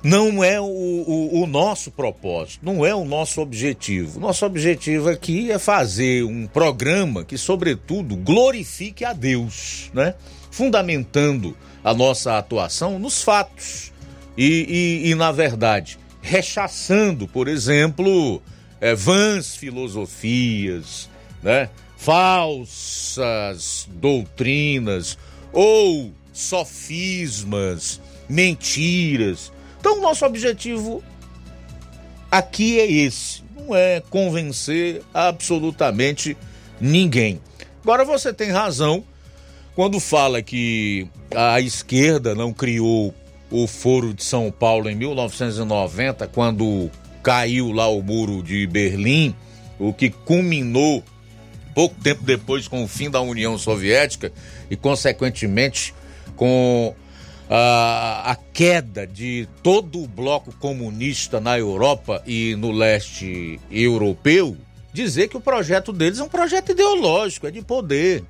não é o, o, o nosso propósito, não é o nosso objetivo. Nosso objetivo aqui é fazer um programa que, sobretudo, glorifique a Deus, né? Fundamentando a nossa atuação nos fatos e, e, e na verdade, rechaçando, por exemplo, eh, vãs filosofias, né? falsas doutrinas ou sofismas, mentiras. Então, nosso objetivo aqui é esse: não é convencer absolutamente ninguém. Agora, você tem razão quando fala que a esquerda não criou o Foro de São Paulo em 1990, quando caiu lá o muro de Berlim, o que culminou pouco tempo depois com o fim da União Soviética e, consequentemente, com a, a queda de todo o bloco comunista na Europa e no leste europeu, dizer que o projeto deles é um projeto ideológico, é de poder.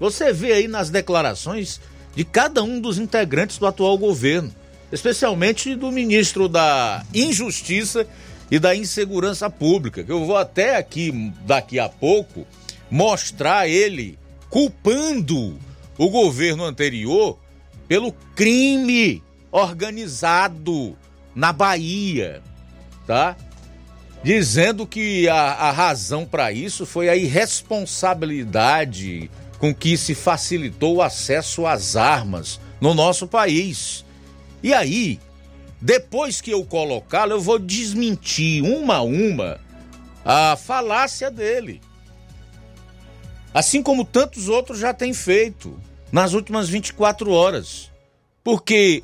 Você vê aí nas declarações de cada um dos integrantes do atual governo, especialmente do ministro da Injustiça e da Insegurança Pública, que eu vou até aqui daqui a pouco mostrar ele culpando o governo anterior pelo crime organizado na Bahia, tá? Dizendo que a, a razão para isso foi a irresponsabilidade com que se facilitou o acesso às armas no nosso país. E aí, depois que eu colocá-lo, eu vou desmentir uma a uma a falácia dele. Assim como tantos outros já têm feito nas últimas 24 horas. Porque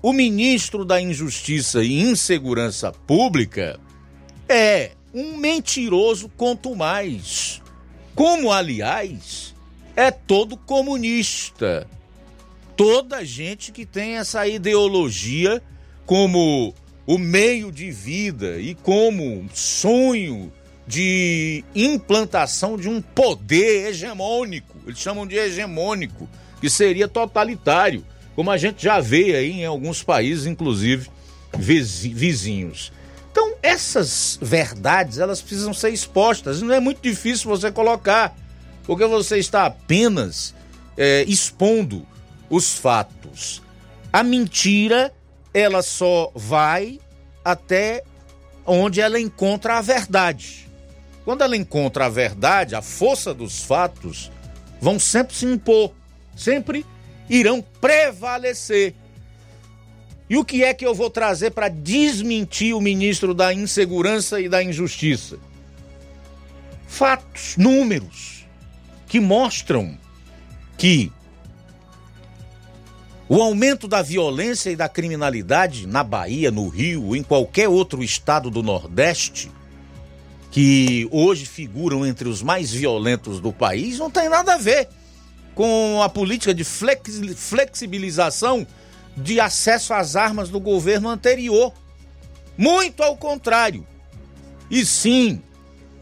o ministro da Injustiça e Insegurança Pública é um mentiroso quanto mais. Como, aliás, é todo comunista. Toda gente que tem essa ideologia como o meio de vida e como sonho de implantação de um poder hegemônico. Eles chamam de hegemônico, que seria totalitário, como a gente já vê aí em alguns países, inclusive vizinhos. Então, essas verdades, elas precisam ser expostas. Não é muito difícil você colocar, porque você está apenas é, expondo os fatos. A mentira, ela só vai até onde ela encontra a verdade. Quando ela encontra a verdade, a força dos fatos vão sempre se impor, sempre irão prevalecer. E o que é que eu vou trazer para desmentir o ministro da Insegurança e da Injustiça? Fatos, números, que mostram que o aumento da violência e da criminalidade na Bahia, no Rio, em qualquer outro estado do Nordeste, que hoje figuram entre os mais violentos do país, não tem nada a ver com a política de flexibilização de acesso às armas do governo anterior. Muito ao contrário. e sim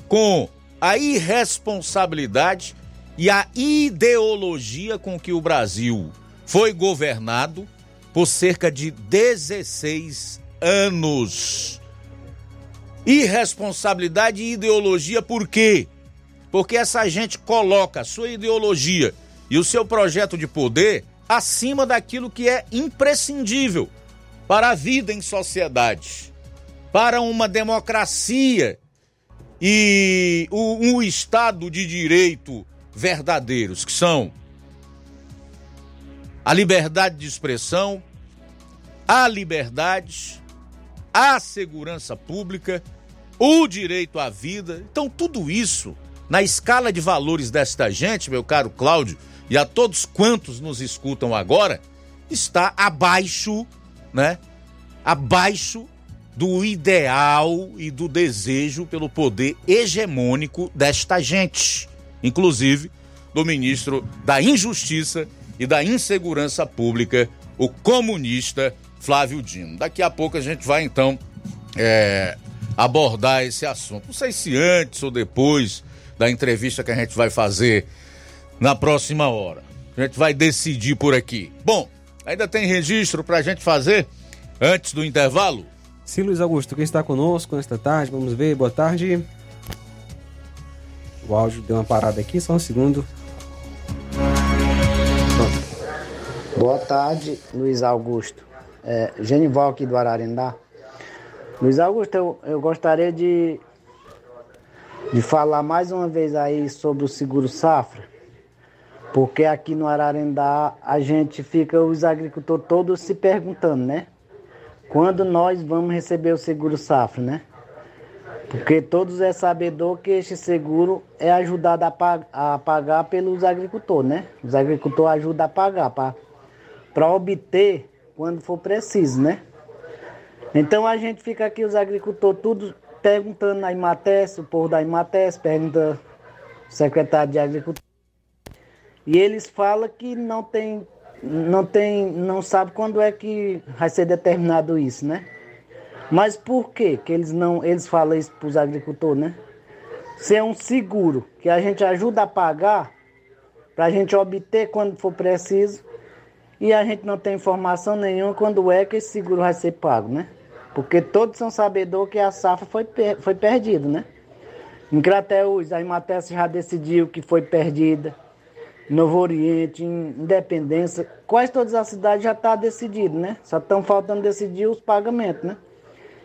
com a irresponsabilidade e a ideologia com que o Brasil foi governado por cerca de 16 anos. Irresponsabilidade e ideologia por quê? Porque essa gente coloca a sua ideologia e o seu projeto de poder acima daquilo que é imprescindível para a vida em sociedade, para uma democracia e um Estado de direito verdadeiros, que são a liberdade de expressão, a liberdade, a segurança pública, o direito à vida. Então, tudo isso, na escala de valores desta gente, meu caro Cláudio, e a todos quantos nos escutam agora, está abaixo, né? Abaixo do ideal e do desejo pelo poder hegemônico desta gente, inclusive do ministro da Injustiça e da Insegurança Pública, o comunista Flávio Dino. Daqui a pouco a gente vai então é, abordar esse assunto. Não sei se antes ou depois da entrevista que a gente vai fazer na próxima hora. A gente vai decidir por aqui. Bom, ainda tem registro para a gente fazer antes do intervalo? Sim, Luiz Augusto, quem está conosco nesta tarde? Vamos ver, boa tarde. O áudio deu uma parada aqui, só um segundo. Boa tarde, Luiz Augusto. É, Genival aqui do Ararendá. Luiz Augusto, eu, eu gostaria de, de falar mais uma vez aí sobre o seguro safra, porque aqui no Ararendá a gente fica, os agricultores todos se perguntando, né? quando nós vamos receber o seguro safra, né? Porque todos é sabedor que este seguro é ajudado a, pag a pagar pelos agricultores, né? Os agricultores ajudam a pagar para obter quando for preciso, né? Então a gente fica aqui, os agricultores, tudo perguntando na Imates, o povo da Imates pergunta o secretário de Agricultura. E eles falam que não tem não tem, não sabe quando é que vai ser determinado isso, né? Mas por quê que eles não, eles falam isso para os agricultores, né? Se é um seguro que a gente ajuda a pagar para a gente obter quando for preciso e a gente não tem informação nenhuma quando é que esse seguro vai ser pago, né? Porque todos são sabedores que a safra foi, foi perdida, né? Em Crateús, a Imates já decidiu que foi perdida. Novo Oriente, Independência, quase todas as cidades já está decidido, né? Só estão faltando decidir os pagamentos, né?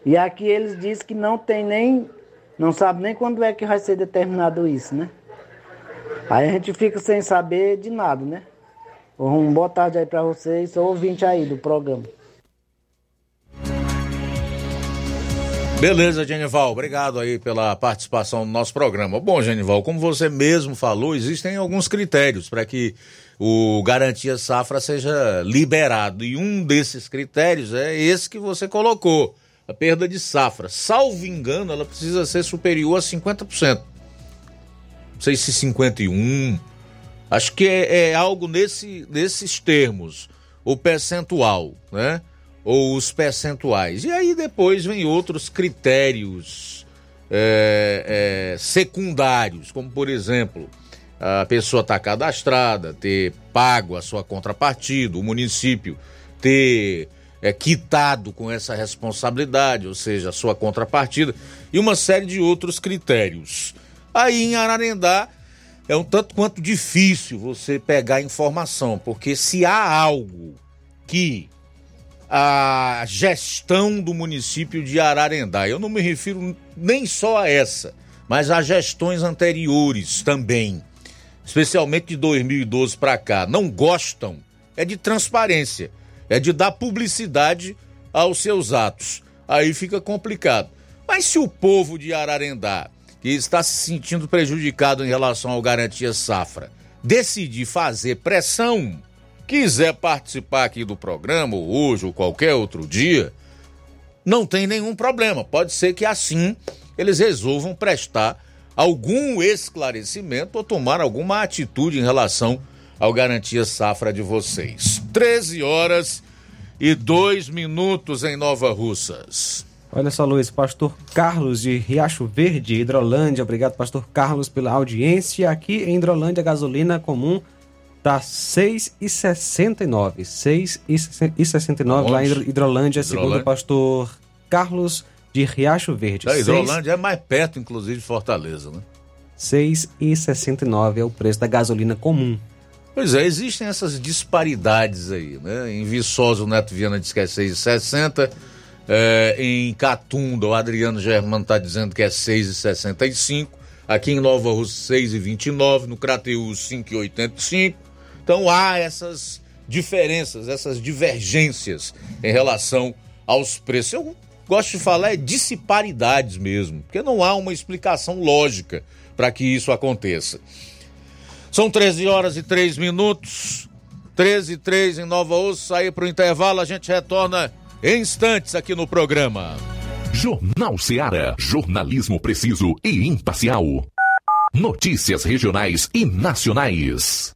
E aqui eles dizem que não tem nem, não sabe nem quando é que vai ser determinado isso, né? Aí a gente fica sem saber de nada, né? Um boa tarde aí para vocês, sou ouvinte aí do programa. Beleza, Genival, obrigado aí pela participação no nosso programa. Bom, Genival, como você mesmo falou, existem alguns critérios para que o Garantia Safra seja liberado. E um desses critérios é esse que você colocou, a perda de safra. Salvo engano, ela precisa ser superior a 50%. Não sei se 51%. Acho que é, é algo nesse, nesses termos, o percentual, né? ou os percentuais. E aí depois vem outros critérios é, é, secundários, como por exemplo, a pessoa estar tá cadastrada, ter pago a sua contrapartida, o município ter é, quitado com essa responsabilidade, ou seja, a sua contrapartida, e uma série de outros critérios. Aí em Ararendá é um tanto quanto difícil você pegar informação, porque se há algo que a gestão do município de Ararendá. Eu não me refiro nem só a essa, mas a gestões anteriores também, especialmente de 2012 para cá. Não gostam é de transparência, é de dar publicidade aos seus atos. Aí fica complicado. Mas se o povo de Ararendá, que está se sentindo prejudicado em relação ao garantia safra, decidir fazer pressão quiser participar aqui do programa, hoje ou qualquer outro dia, não tem nenhum problema. Pode ser que assim eles resolvam prestar algum esclarecimento ou tomar alguma atitude em relação ao garantia safra de vocês. 13 horas e 2 minutos em Nova Russas. Olha só, Luiz, pastor Carlos de Riacho Verde, Hidrolândia. Obrigado, pastor Carlos, pela audiência. Aqui em Hidrolândia, a gasolina comum tá 6,69. 6,69 lá em Hidrolândia, segundo o pastor Carlos de Riacho Verde. A Hidrolândia é mais perto, inclusive, de Fortaleza, né? 6,69 é o preço da gasolina comum. Pois é, existem essas disparidades aí, né? Em Viçosa, o Neto Viana diz que é 6,60. É, em Catunda, o Adriano Germano está dizendo que é 6,65. Aqui em Nova Rússia, 6,29. No Crateus, 5,85. Então há essas diferenças, essas divergências em relação aos preços. Eu gosto de falar é disparidades mesmo, porque não há uma explicação lógica para que isso aconteça. São 13 horas e 3 minutos. 13 e 3 em Nova Osso. Sair para o intervalo, a gente retorna em instantes aqui no programa. Jornal Seara. Jornalismo preciso e imparcial. Notícias regionais e nacionais.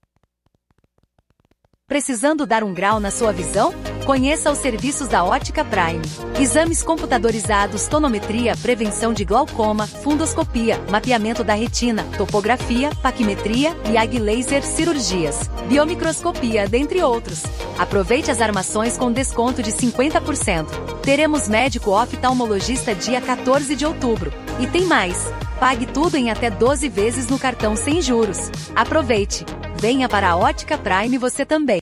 Precisando dar um grau na sua visão? Conheça os serviços da Ótica Prime. Exames computadorizados, tonometria, prevenção de glaucoma, fundoscopia, mapeamento da retina, topografia, paquimetria e laser cirurgias, biomicroscopia, dentre outros. Aproveite as armações com desconto de 50%. Teremos médico oftalmologista dia 14 de outubro. E tem mais. Pague tudo em até 12 vezes no cartão sem juros. Aproveite. Venha para a Ótica Prime você também.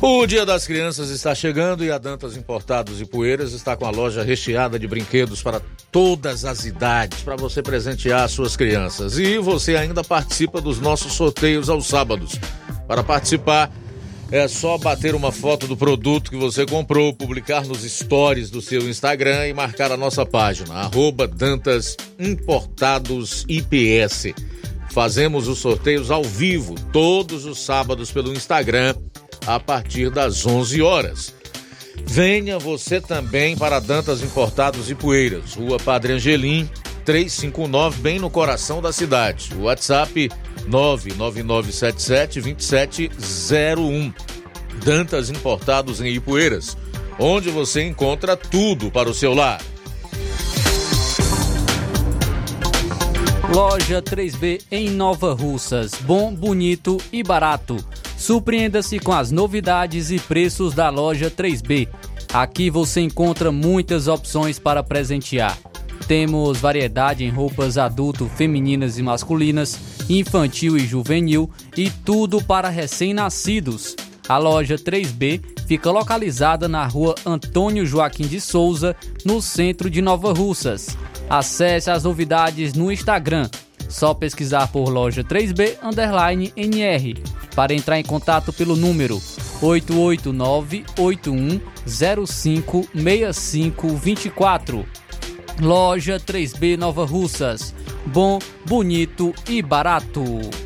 O Dia das Crianças está chegando e a Dantas Importados e Poeiras está com a loja recheada de brinquedos para todas as idades, para você presentear suas crianças. E você ainda participa dos nossos sorteios aos sábados. Para participar, é só bater uma foto do produto que você comprou, publicar nos stories do seu Instagram e marcar a nossa página, arroba Dantas Importados IPS. Fazemos os sorteios ao vivo todos os sábados pelo Instagram a partir das 11 horas. Venha você também para Dantas Importados e Poeiras, Rua Padre Angelim, 359, bem no coração da cidade. WhatsApp 999772701. Dantas Importados em Ipueiras, onde você encontra tudo para o seu lar. Loja 3B em Nova Russas. Bom, bonito e barato. Surpreenda-se com as novidades e preços da loja 3B. Aqui você encontra muitas opções para presentear. Temos variedade em roupas adulto, femininas e masculinas, infantil e juvenil e tudo para recém-nascidos. A loja 3B fica localizada na rua Antônio Joaquim de Souza, no centro de Nova Russas. Acesse as novidades no Instagram. Só pesquisar por loja 3B underline NR para entrar em contato pelo número 889-8105-6524. Loja 3B Nova Russas. Bom, bonito e barato.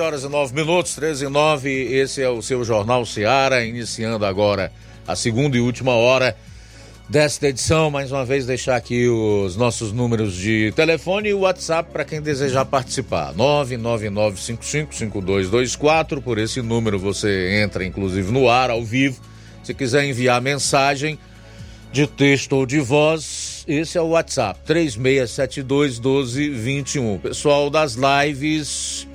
13 horas e 9 minutos, 13 e 9. Esse é o seu Jornal Seara, iniciando agora a segunda e última hora desta edição. Mais uma vez, deixar aqui os nossos números de telefone e WhatsApp para quem desejar participar: 999555224. Por esse número você entra, inclusive, no ar, ao vivo. Se quiser enviar mensagem de texto ou de voz, esse é o WhatsApp, 36721221. Pessoal das lives,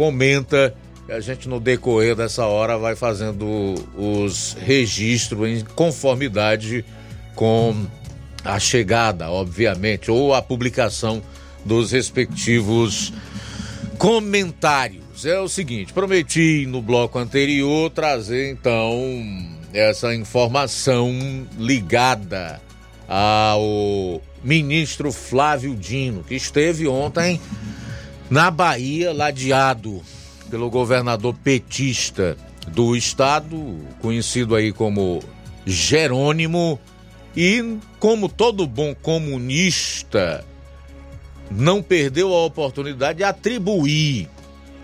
comenta a gente no decorrer dessa hora vai fazendo os registros em conformidade com a chegada, obviamente, ou a publicação dos respectivos comentários. É o seguinte, prometi no bloco anterior trazer então essa informação ligada ao ministro Flávio Dino, que esteve ontem na Bahia, ladeado pelo governador petista do estado, conhecido aí como Jerônimo, e como todo bom comunista, não perdeu a oportunidade de atribuir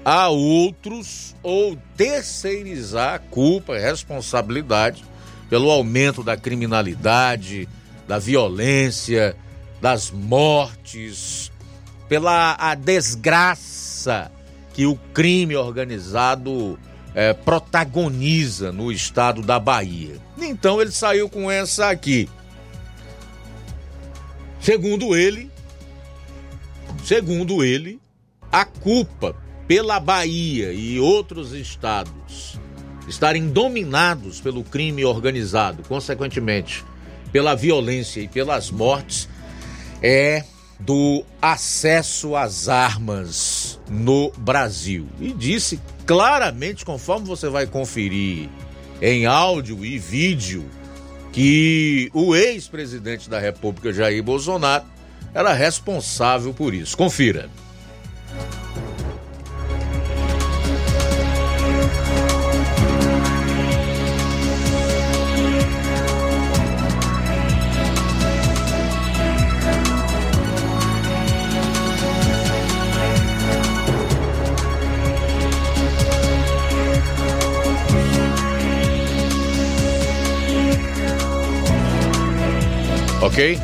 a outros ou terceirizar a culpa, a responsabilidade pelo aumento da criminalidade, da violência, das mortes, pela a desgraça que o crime organizado eh, protagoniza no estado da Bahia. Então ele saiu com essa aqui. Segundo ele, segundo ele, a culpa pela Bahia e outros estados estarem dominados pelo crime organizado, consequentemente, pela violência e pelas mortes, é do acesso às armas no Brasil. E disse claramente, conforme você vai conferir em áudio e vídeo, que o ex-presidente da República, Jair Bolsonaro, era responsável por isso. Confira. ok?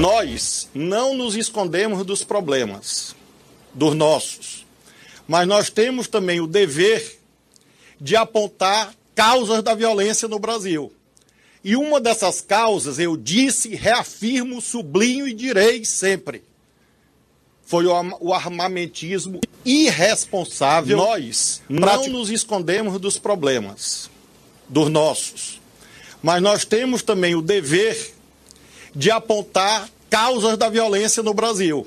Nós não nos escondemos dos problemas, dos nossos, mas nós temos também o dever de apontar causas da violência no Brasil. E uma dessas causas, eu disse, reafirmo, sublinho e direi sempre foi o armamentismo irresponsável. Nós não nos escondemos dos problemas, dos nossos, mas nós temos também o dever de apontar causas da violência no Brasil.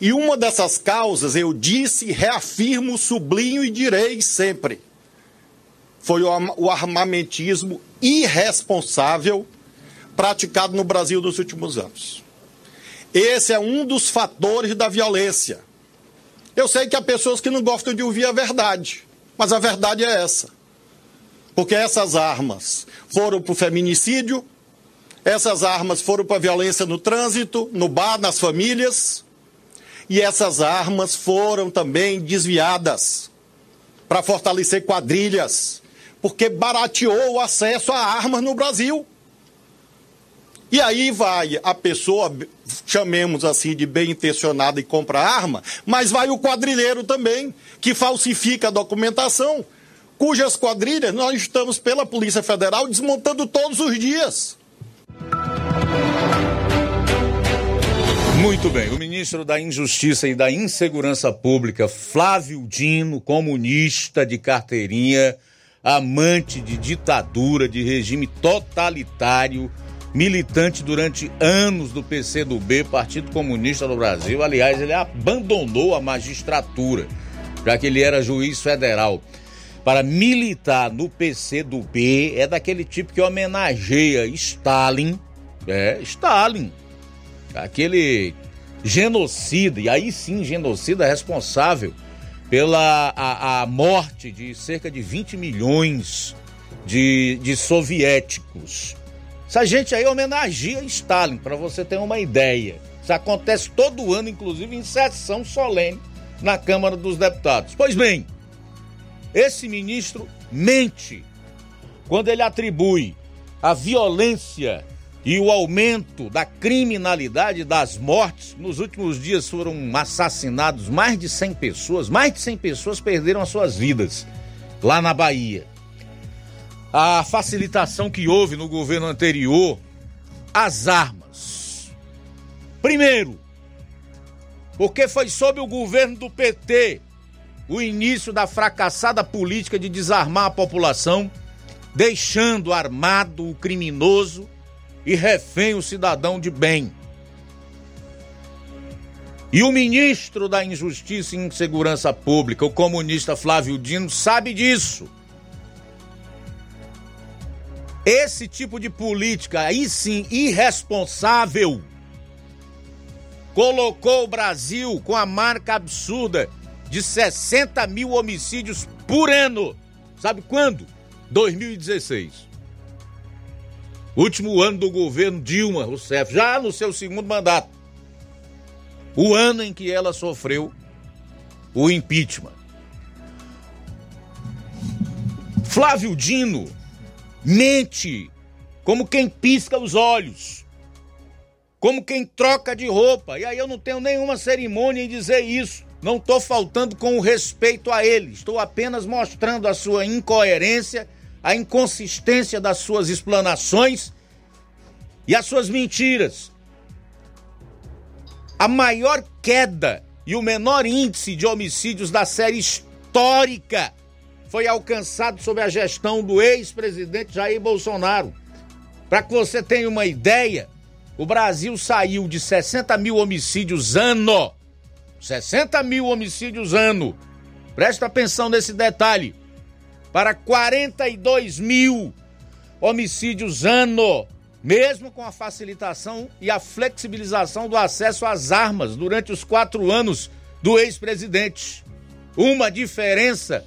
E uma dessas causas, eu disse, reafirmo, sublinho e direi sempre, foi o armamentismo irresponsável praticado no Brasil nos últimos anos. Esse é um dos fatores da violência. Eu sei que há pessoas que não gostam de ouvir a verdade, mas a verdade é essa. Porque essas armas foram para o feminicídio, essas armas foram para a violência no trânsito, no bar, nas famílias, e essas armas foram também desviadas para fortalecer quadrilhas, porque barateou o acesso a armas no Brasil. E aí vai a pessoa, chamemos assim de bem intencionada e compra arma, mas vai o quadrilheiro também, que falsifica a documentação, cujas quadrilhas nós estamos pela Polícia Federal desmontando todos os dias. Muito bem, o ministro da Injustiça e da Insegurança Pública, Flávio Dino, comunista de carteirinha, amante de ditadura, de regime totalitário, militante durante anos do PCdoB, Partido Comunista do Brasil. Aliás, ele abandonou a magistratura, já que ele era juiz federal. Para militar no PCdoB é daquele tipo que homenageia Stalin, é, Stalin, aquele genocida, e aí sim genocida responsável pela a, a morte de cerca de 20 milhões de, de soviéticos. Essa gente aí homenageia Stalin, para você ter uma ideia. Isso acontece todo ano, inclusive em sessão solene na Câmara dos Deputados. Pois bem, esse ministro mente quando ele atribui a violência e o aumento da criminalidade das mortes. Nos últimos dias foram assassinados mais de 100 pessoas, mais de 100 pessoas perderam as suas vidas lá na Bahia. A facilitação que houve no governo anterior às armas. Primeiro, porque foi sob o governo do PT o início da fracassada política de desarmar a população, deixando armado o criminoso e refém o cidadão de bem. E o ministro da Injustiça e Insegurança Pública, o comunista Flávio Dino, sabe disso. Esse tipo de política, aí sim, irresponsável, colocou o Brasil com a marca absurda de 60 mil homicídios por ano. Sabe quando? 2016 último ano do governo Dilma Rousseff, já no seu segundo mandato. O ano em que ela sofreu o impeachment. Flávio Dino mente como quem pisca os olhos, como quem troca de roupa. E aí eu não tenho nenhuma cerimônia em dizer isso. Não estou faltando com o respeito a ele, estou apenas mostrando a sua incoerência a inconsistência das suas explanações e as suas mentiras. A maior queda e o menor índice de homicídios da série histórica foi alcançado sob a gestão do ex-presidente Jair Bolsonaro. Para que você tenha uma ideia, o Brasil saiu de 60 mil homicídios ano. 60 mil homicídios ano. Presta atenção nesse detalhe para 42 mil homicídios ano, mesmo com a facilitação e a flexibilização do acesso às armas durante os quatro anos do ex-presidente. Uma diferença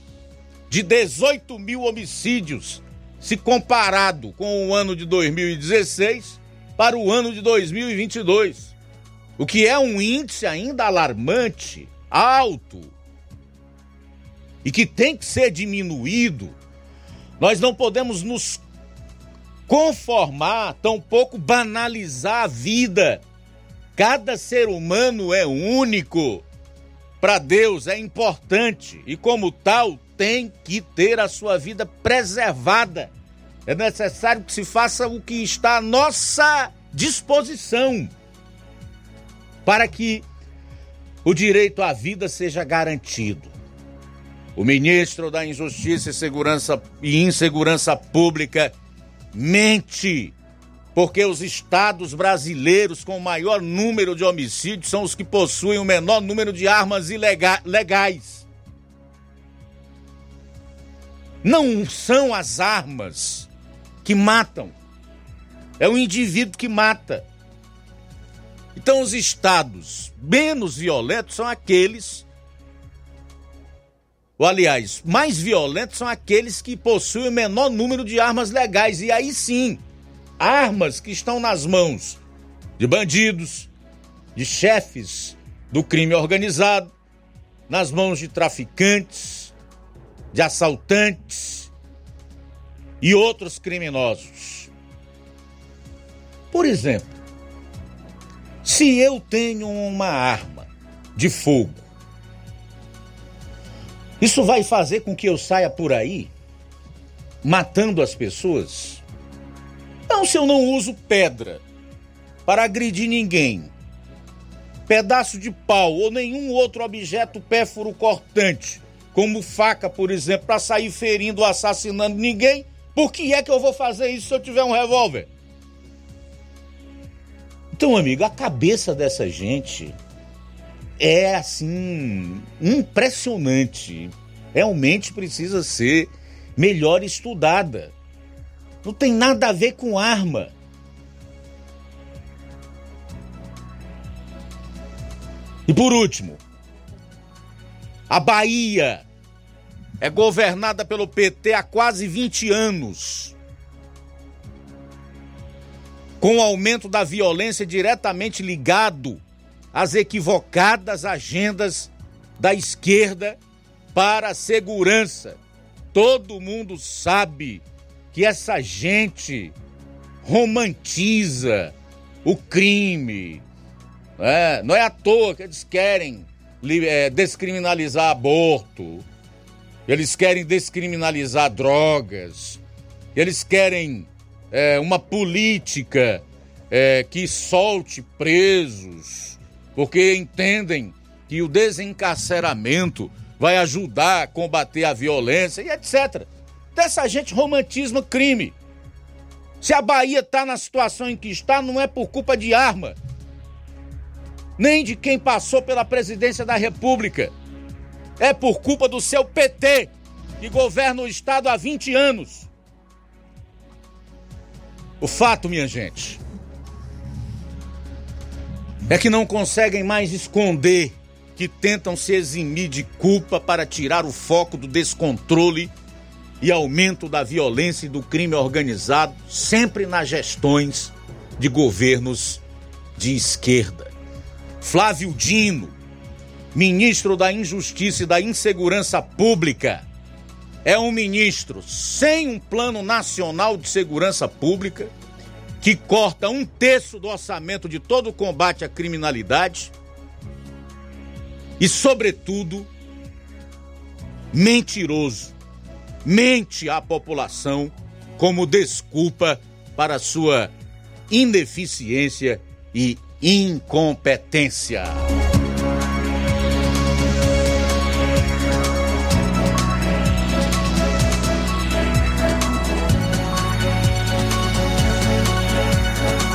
de 18 mil homicídios, se comparado com o ano de 2016 para o ano de 2022. O que é um índice ainda alarmante, alto, e que tem que ser diminuído, nós não podemos nos conformar, tampouco banalizar a vida Cada ser humano é único. Para Deus é importante e, como tal, tem que ter a sua vida preservada. É necessário que se faça o que está à nossa disposição para que o direito à vida seja garantido. O ministro da Injustiça e Segurança e Insegurança Pública mente, porque os estados brasileiros com o maior número de homicídios são os que possuem o menor número de armas ilega Não são as armas que matam, é o indivíduo que mata. Então, os estados menos violentos são aqueles ou aliás, mais violentos são aqueles que possuem o menor número de armas legais. E aí sim, armas que estão nas mãos de bandidos, de chefes do crime organizado, nas mãos de traficantes, de assaltantes e outros criminosos. Por exemplo, se eu tenho uma arma de fogo isso vai fazer com que eu saia por aí matando as pessoas? Não, se eu não uso pedra para agredir ninguém, pedaço de pau ou nenhum outro objeto pérfuro cortante, como faca, por exemplo, para sair ferindo ou assassinando ninguém, por que é que eu vou fazer isso se eu tiver um revólver? Então, amigo, a cabeça dessa gente é assim impressionante. Realmente precisa ser melhor estudada. Não tem nada a ver com arma. E por último, a Bahia é governada pelo PT há quase 20 anos. Com o aumento da violência diretamente ligado as equivocadas agendas da esquerda para a segurança. Todo mundo sabe que essa gente romantiza o crime. É, não é à toa que eles querem descriminalizar aborto, eles querem descriminalizar drogas, eles querem é, uma política é, que solte presos porque entendem que o desencarceramento vai ajudar a combater a violência e etc. Dessa gente romantismo crime. Se a Bahia está na situação em que está, não é por culpa de arma, nem de quem passou pela presidência da República. É por culpa do seu PT, que governa o Estado há 20 anos. O fato, minha gente, é que não conseguem mais esconder que tentam se eximir de culpa para tirar o foco do descontrole e aumento da violência e do crime organizado, sempre nas gestões de governos de esquerda. Flávio Dino, ministro da Injustiça e da Insegurança Pública, é um ministro sem um plano nacional de segurança pública que corta um terço do orçamento de todo o combate à criminalidade e, sobretudo, mentiroso. Mente à população como desculpa para sua ineficiência e incompetência.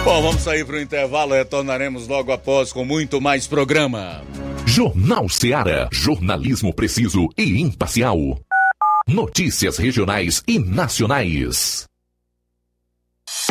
Bom, vamos sair para o intervalo, retornaremos logo após com muito mais programa. Jornal Seara. Jornalismo preciso e imparcial. Notícias regionais e nacionais.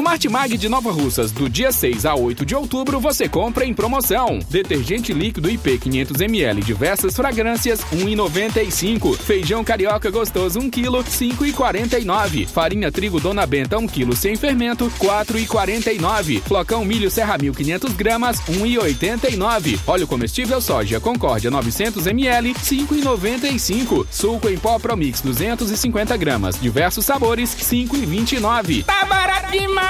No Martimag de Nova Russas, do dia 6 a 8 de outubro, você compra em promoção. Detergente líquido IP 500ml, diversas fragrâncias, 1,95. Feijão carioca gostoso, 1 kg, 5,49. Farinha trigo Dona Benta, 1 kg sem fermento, 4,49. Flocão milho Serra 1500 gramas, 1,89. Óleo comestível soja Concórdia 900ml, 5,95. Suco em pó Promix 250 gramas, diversos sabores, 5,29. Tá barato demais,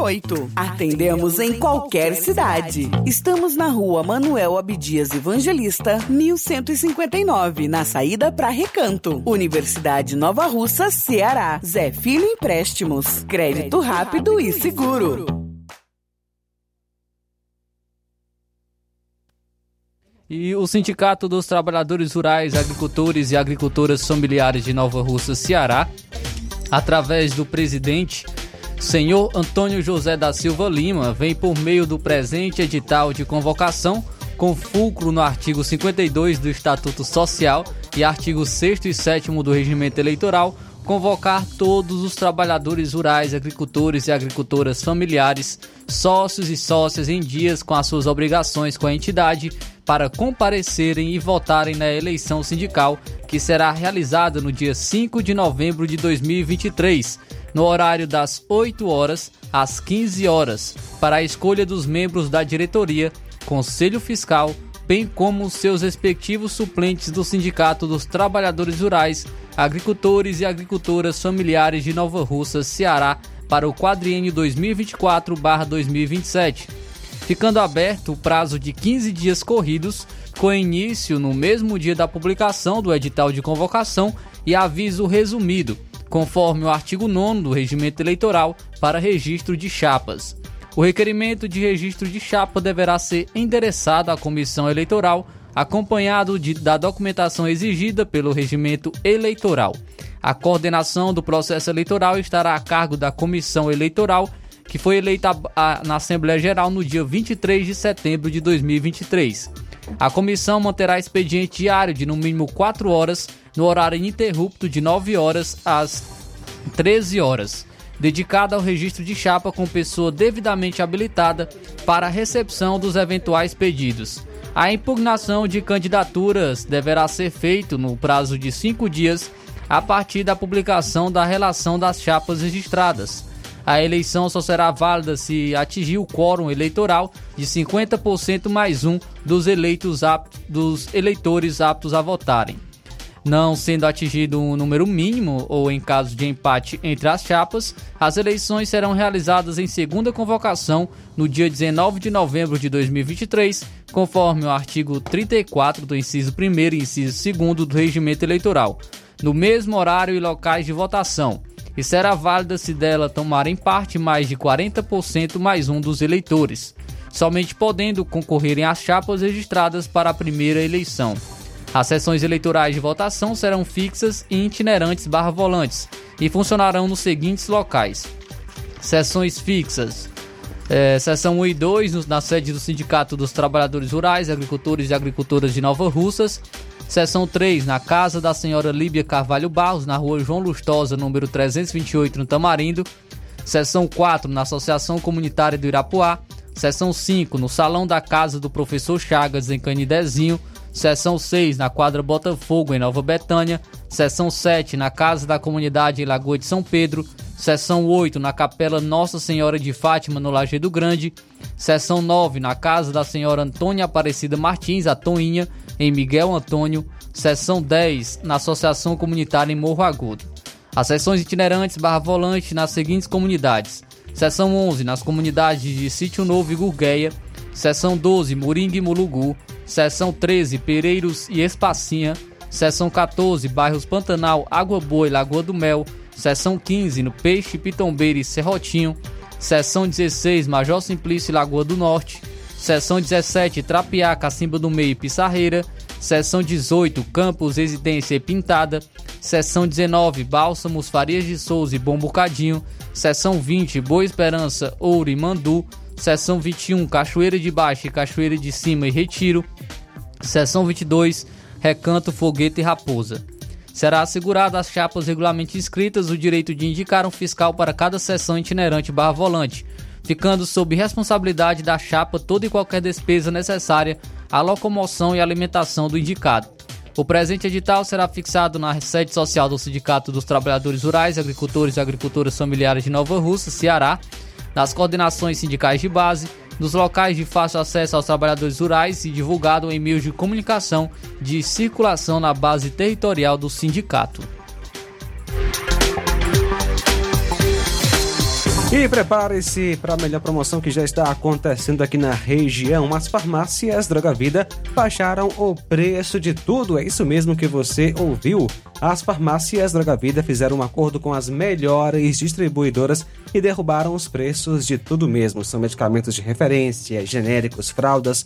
981330698. Atendemos em qualquer cidade. Estamos na rua Manuel Abdias Evangelista, 1159, na saída para Recanto. Universidade Nova Russa, Ceará. Zé Filho Empréstimos. Crédito rápido e seguro. E o Sindicato dos Trabalhadores Rurais, Agricultores e Agricultoras Familiares de Nova Russa, Ceará, através do presidente senhor Antônio José da Silva Lima, vem por meio do presente edital de convocação, com fulcro no artigo 52 do Estatuto Social e artigo 6 e 7 do Regimento Eleitoral, convocar todos os trabalhadores rurais, agricultores e agricultoras familiares, sócios e sócias em dias com as suas obrigações com a entidade para comparecerem e votarem na eleição sindical que será realizada no dia 5 de novembro de 2023, no horário das 8 horas às 15 horas, para a escolha dos membros da diretoria, Conselho Fiscal, bem como seus respectivos suplentes do Sindicato dos Trabalhadores Rurais, Agricultores e Agricultoras Familiares de Nova Russa, Ceará, para o quadriênio 2024-2027, ficando aberto o prazo de 15 dias corridos, com início no mesmo dia da publicação do edital de convocação e aviso resumido, conforme o artigo 9 do Regimento Eleitoral, para registro de chapas. O requerimento de registro de chapa deverá ser endereçado à Comissão Eleitoral, acompanhado de, da documentação exigida pelo Regimento Eleitoral. A coordenação do processo eleitoral estará a cargo da Comissão Eleitoral, que foi eleita a, a, na Assembleia Geral no dia 23 de setembro de 2023. A comissão manterá expediente diário de no mínimo 4 horas, no horário ininterrupto de 9 horas às 13 horas dedicada ao registro de chapa com pessoa devidamente habilitada para a recepção dos eventuais pedidos. A impugnação de candidaturas deverá ser feita no prazo de cinco dias a partir da publicação da relação das chapas registradas. A eleição só será válida se atingir o quórum eleitoral de 50% mais um dos, eleitos aptos, dos eleitores aptos a votarem. Não sendo atingido um número mínimo ou em caso de empate entre as chapas, as eleições serão realizadas em segunda convocação no dia 19 de novembro de 2023, conforme o artigo 34 do inciso 1 e inciso 2 do Regimento Eleitoral, no mesmo horário e locais de votação, e será válida se dela tomarem parte mais de 40% mais um dos eleitores, somente podendo concorrerem às chapas registradas para a primeira eleição. As sessões eleitorais de votação serão fixas e itinerantes barra volantes e funcionarão nos seguintes locais. Sessões fixas. É, seção 1 e 2 na sede do Sindicato dos Trabalhadores Rurais, Agricultores e Agricultoras de Nova Russas. Seção 3 na Casa da Senhora Líbia Carvalho Barros, na rua João Lustosa, número 328, no Tamarindo. Seção 4 na Associação Comunitária do Irapuá. Seção 5 no Salão da Casa do Professor Chagas, em Canidezinho. Seção 6 na quadra Botafogo, em Nova Betânia. Seção 7 na Casa da Comunidade em Lagoa de São Pedro. Seção 8 na Capela Nossa Senhora de Fátima, no Lajeado Grande. Seção 9 na Casa da Senhora Antônia Aparecida Martins, a Toinha, em Miguel Antônio. Seção 10 na Associação Comunitária em Morro Agudo. As sessões itinerantes barra volante nas seguintes comunidades. Seção 11 nas comunidades de Sítio Novo e Gurgueia. Seção 12 Moringa e Mulugu. Seção 13, Pereiros e Espacinha. Seção 14, Bairros Pantanal, Água Boa e Lagoa do Mel. Seção 15, no Peixe, Pitombeira e Serrotinho. Seção 16, Major Simplício e Lagoa do Norte. Seção 17, Trapiá, Cacimba do Meio e Pissarreira. Seção 18, Campos, Residência e Pintada. Seção 19, Bálsamos, Farias de Souza e Bom Bocadinho. Seção 20, Boa Esperança, Ouro e Mandu. Seção 21, Cachoeira de Baixo e Cachoeira de Cima e Retiro. Seção 22, Recanto, Foguete e Raposa. Será assegurado às chapas regularmente inscritas o direito de indicar um fiscal para cada seção itinerante barra volante, ficando sob responsabilidade da chapa toda e qualquer despesa necessária à locomoção e alimentação do indicado. O presente edital será fixado na sede social do Sindicato dos Trabalhadores Rurais, Agricultores e Agricultoras Familiares de Nova Russa, Ceará, nas coordenações sindicais de base, nos locais de fácil acesso aos trabalhadores rurais e divulgado em meios de comunicação de circulação na base territorial do sindicato. E prepare-se para a melhor promoção que já está acontecendo aqui na região. As farmácias Droga Vida baixaram o preço de tudo. É isso mesmo que você ouviu. As farmácias Droga Vida fizeram um acordo com as melhores distribuidoras e derrubaram os preços de tudo mesmo. São medicamentos de referência, genéricos, fraldas,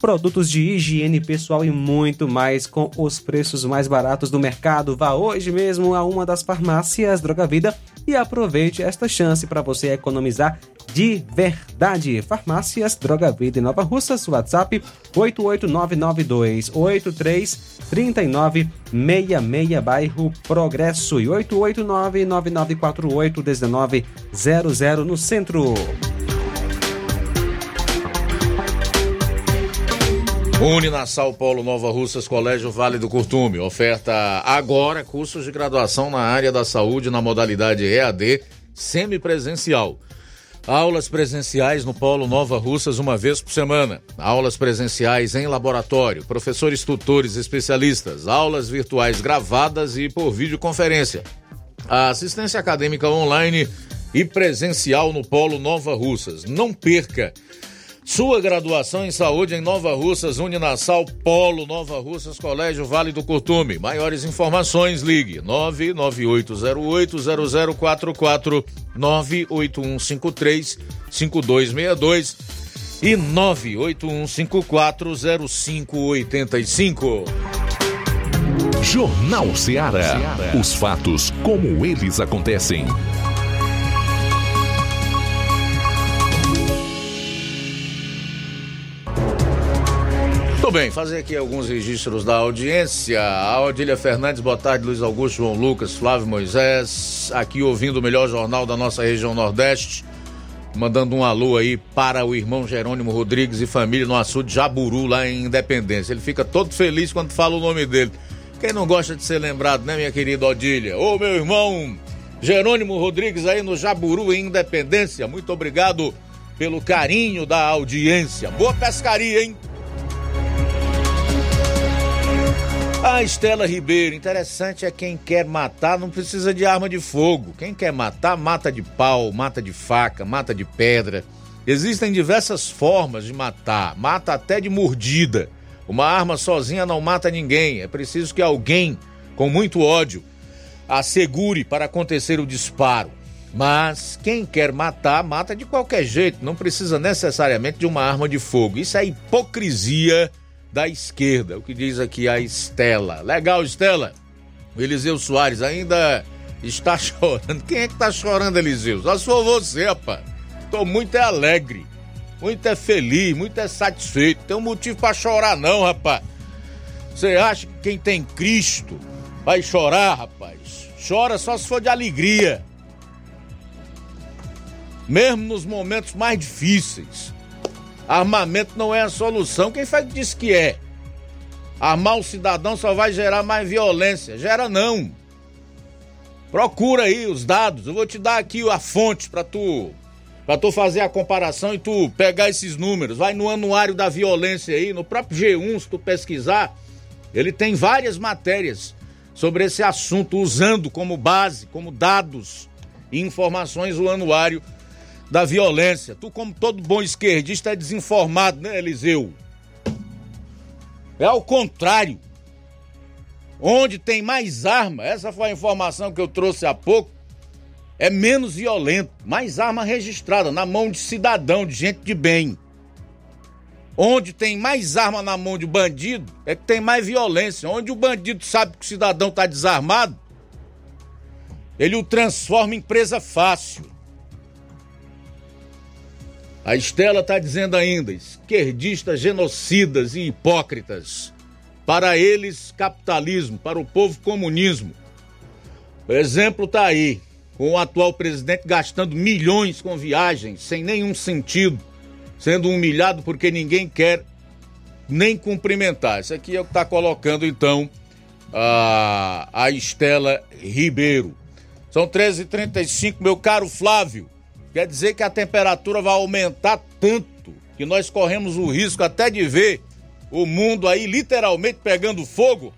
produtos de higiene pessoal e muito mais com os preços mais baratos do mercado. Vá hoje mesmo a uma das farmácias Droga Vida e aproveite esta chance para você economizar de verdade. Farmácias Droga Vida em Nova Russas, WhatsApp 88992833966, bairro Progresso e 88999481900 no centro. Uninassal Polo Nova Russas, Colégio Vale do Curtume. Oferta agora cursos de graduação na área da saúde na modalidade EAD semipresencial. Aulas presenciais no Polo Nova Russas uma vez por semana. Aulas presenciais em laboratório, professores tutores especialistas, aulas virtuais gravadas e por videoconferência. A assistência acadêmica online e presencial no Polo Nova Russas. Não perca! Sua graduação em saúde em Nova Russas, Uninassal, Polo, Nova Russas, Colégio Vale do Curtume. Maiores informações, ligue 998080044, 981535262 e 981540585. Jornal Ceará. Os fatos como eles acontecem. Muito bem, fazer aqui alguns registros da audiência. A Odília Fernandes, boa tarde, Luiz Augusto, João Lucas, Flávio Moisés, aqui ouvindo o melhor jornal da nossa região Nordeste. Mandando um alô aí para o irmão Jerônimo Rodrigues e família no açude Jaburu, lá em Independência. Ele fica todo feliz quando fala o nome dele. Quem não gosta de ser lembrado, né, minha querida Odília? Ô, meu irmão Jerônimo Rodrigues aí no Jaburu, em Independência. Muito obrigado pelo carinho da audiência. Boa pescaria, hein? A Estela Ribeiro, interessante é quem quer matar não precisa de arma de fogo. Quem quer matar, mata de pau, mata de faca, mata de pedra. Existem diversas formas de matar, mata até de mordida. Uma arma sozinha não mata ninguém, é preciso que alguém com muito ódio assegure para acontecer o disparo. Mas quem quer matar, mata de qualquer jeito, não precisa necessariamente de uma arma de fogo. Isso é hipocrisia da esquerda, o que diz aqui a Estela. Legal, Estela. O Eliseu Soares ainda está chorando. Quem é que está chorando, Eliseu? Só for você, rapaz. Tô muito é alegre, muito é feliz, muito é satisfeito. Tem um motivo para chorar, não, rapaz. Você acha que quem tem Cristo vai chorar, rapaz? Chora só se for de alegria. Mesmo nos momentos mais difíceis. Armamento não é a solução. Quem foi que disse que é? Armar o cidadão só vai gerar mais violência. Gera não. Procura aí os dados. Eu vou te dar aqui a fonte para tu para tu fazer a comparação e tu pegar esses números. Vai no anuário da violência aí, no próprio G1, se tu pesquisar, ele tem várias matérias sobre esse assunto usando como base, como dados e informações o anuário da violência. Tu, como todo bom esquerdista, é desinformado, né, Eliseu? É ao contrário. Onde tem mais arma, essa foi a informação que eu trouxe há pouco, é menos violento, mais arma registrada na mão de cidadão, de gente de bem. Onde tem mais arma na mão de bandido, é que tem mais violência. Onde o bandido sabe que o cidadão está desarmado, ele o transforma em presa fácil. A Estela está dizendo ainda: esquerdistas genocidas e hipócritas. Para eles, capitalismo, para o povo, comunismo. O exemplo está aí, com o atual presidente gastando milhões com viagens sem nenhum sentido, sendo humilhado porque ninguém quer nem cumprimentar. Isso aqui é o que está colocando então a, a Estela Ribeiro. São 13h35, meu caro Flávio. Quer dizer que a temperatura vai aumentar tanto que nós corremos o risco até de ver o mundo aí literalmente pegando fogo?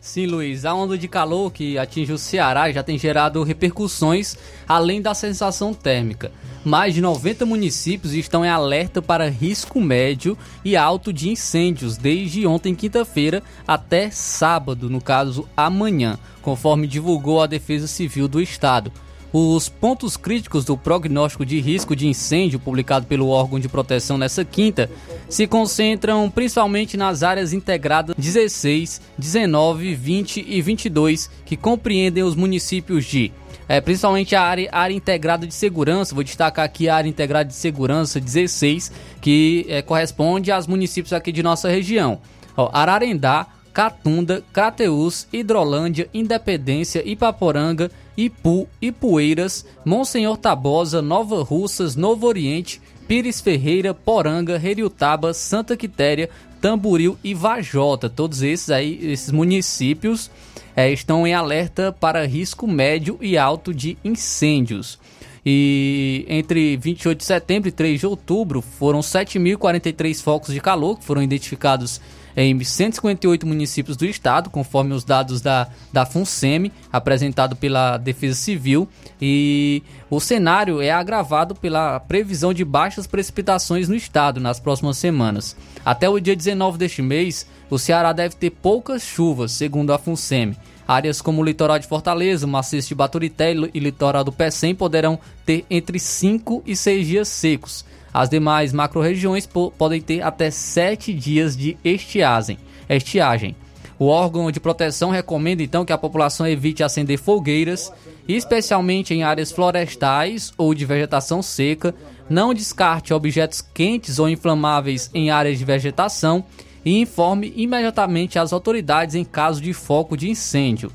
Sim, Luiz, a onda de calor que atinge o Ceará já tem gerado repercussões além da sensação térmica. Mais de 90 municípios estão em alerta para risco médio e alto de incêndios desde ontem, quinta-feira, até sábado, no caso amanhã, conforme divulgou a Defesa Civil do Estado. Os pontos críticos do prognóstico de risco de incêndio publicado pelo órgão de proteção nessa quinta se concentram principalmente nas áreas integradas 16, 19, 20 e 22, que compreendem os municípios de é, principalmente a área, área integrada de segurança, vou destacar aqui a área integrada de segurança 16, que é, corresponde aos municípios aqui de nossa região. Ó, Ararendá, Catunda, Crateús, Hidrolândia, Independência, Ipaporanga, Ipu, Ipueiras, Monsenhor Tabosa, Nova Russas, Novo Oriente, Pires Ferreira, Poranga, Heriutaba, Santa Quitéria, Tamburil e Vajota. Todos esses aí, esses municípios é, estão em alerta para risco médio e alto de incêndios. E entre 28 de setembro e 3 de outubro foram 7.043 focos de calor que foram identificados em 158 municípios do estado, conforme os dados da, da FUNSEMI, apresentado pela Defesa Civil, e o cenário é agravado pela previsão de baixas precipitações no estado nas próximas semanas. Até o dia 19 deste mês, o Ceará deve ter poucas chuvas, segundo a FUNSEMI. Áreas como o litoral de Fortaleza, o maciço de Baturité e litoral do Pecém poderão ter entre 5 e 6 dias secos. As demais macro-regiões podem ter até 7 dias de estiagem. estiagem. O órgão de proteção recomenda então que a população evite acender fogueiras, especialmente em áreas florestais ou de vegetação seca, não descarte objetos quentes ou inflamáveis em áreas de vegetação e informe imediatamente as autoridades em caso de foco de incêndio.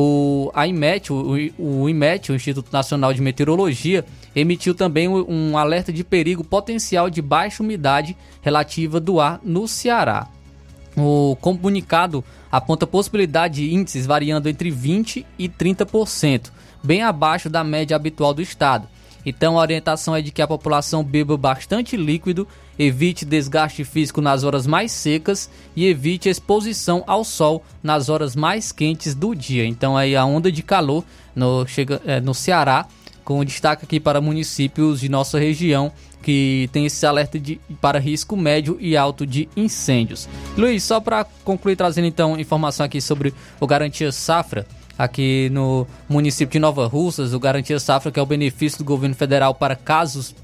O, IMET, o, o IMET, o Instituto Nacional de Meteorologia, emitiu também um alerta de perigo potencial de baixa umidade relativa do ar no Ceará. O comunicado aponta possibilidade de índices variando entre 20% e 30%, bem abaixo da média habitual do estado. Então a orientação é de que a população beba bastante líquido, evite desgaste físico nas horas mais secas e evite exposição ao sol nas horas mais quentes do dia. Então aí a onda de calor no, chega, é, no Ceará, com destaque aqui para municípios de nossa região que tem esse alerta de, para risco médio e alto de incêndios. Luiz, só para concluir trazendo então informação aqui sobre o Garantia Safra, aqui no município de Nova Russas, o Garantia Safra, que é o benefício do governo federal para casos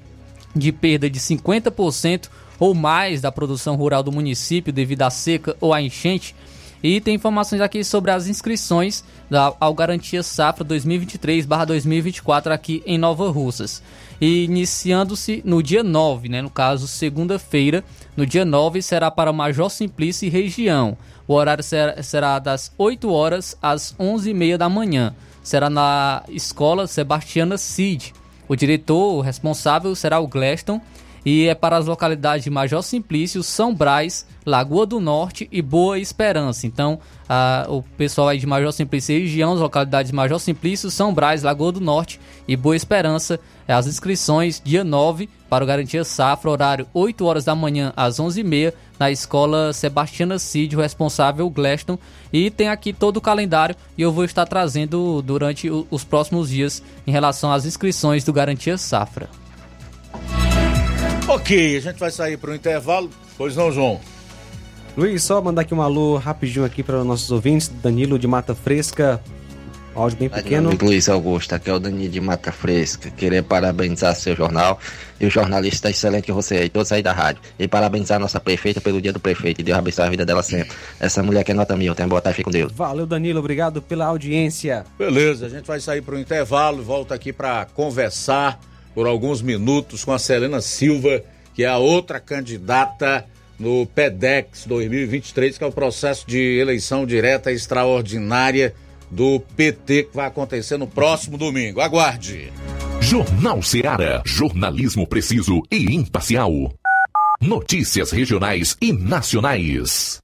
de perda de 50% ou mais da produção rural do município devido à seca ou à enchente. E tem informações aqui sobre as inscrições da, ao Garantia Safra 2023-2024 aqui em Nova Russas. E iniciando-se no dia 9, né, no caso, segunda-feira, no dia 9 será para Major Simplício e região. O horário será, será das 8 horas às 11h30 da manhã. Será na Escola Sebastiana Cid. O diretor responsável será o Gleston e é para as localidades de Major Simplício, São Brás, Lagoa do Norte e Boa Esperança. Então, a, o pessoal aí de Major Simplício e região, as localidades de Major Simplício, São Brás, Lagoa do Norte e Boa Esperança, as inscrições dia 9 para o Garantia Safra, horário 8 horas da manhã às 11h30, na Escola Sebastiana Cid, o responsável Gleston. E tem aqui todo o calendário e eu vou estar trazendo durante os próximos dias em relação às inscrições do Garantia Safra. Ok, a gente vai sair para o intervalo. Pois não, João? Luiz, só mandar aqui um alô rapidinho aqui para os nossos ouvintes. Danilo de Mata Fresca. Áudio bem pequeno. Amigo Luiz Augusto, aqui é o Danilo de Mata Fresca. Queria parabenizar seu jornal e o jornalista excelente que você é, e todos aí da rádio. E parabenizar a nossa prefeita pelo dia do prefeito. E Deus abençoe a vida dela sempre. Essa mulher que é nota mil. Tenha boa tarde, fique com Deus. Valeu, Danilo. Obrigado pela audiência. Beleza, a gente vai sair para o intervalo e volta aqui para conversar por alguns minutos com a Selena Silva, que é a outra candidata no PEDEX 2023, que é o processo de eleição direta extraordinária do PT, que vai acontecer no próximo domingo. Aguarde! Jornal Seara. Jornalismo preciso e imparcial. Notícias regionais e nacionais.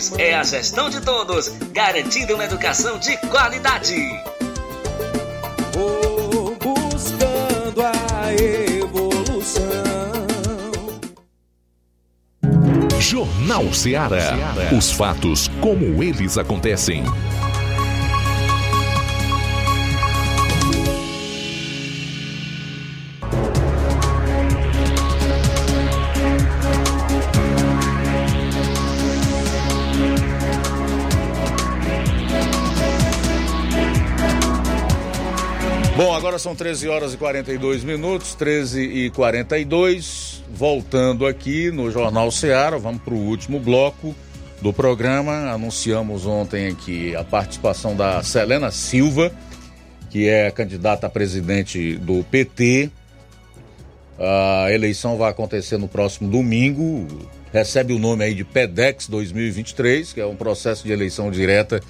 É a gestão de todos, garantindo uma educação de qualidade. Vou buscando a evolução. Jornal Seara. Os fatos como eles acontecem. São 13 horas e 42 minutos, 13 e 42. Voltando aqui no Jornal Seara, vamos para o último bloco do programa. Anunciamos ontem aqui a participação da Selena Silva, que é candidata a presidente do PT. A eleição vai acontecer no próximo domingo. Recebe o nome aí de PEDEX 2023, que é um processo de eleição direta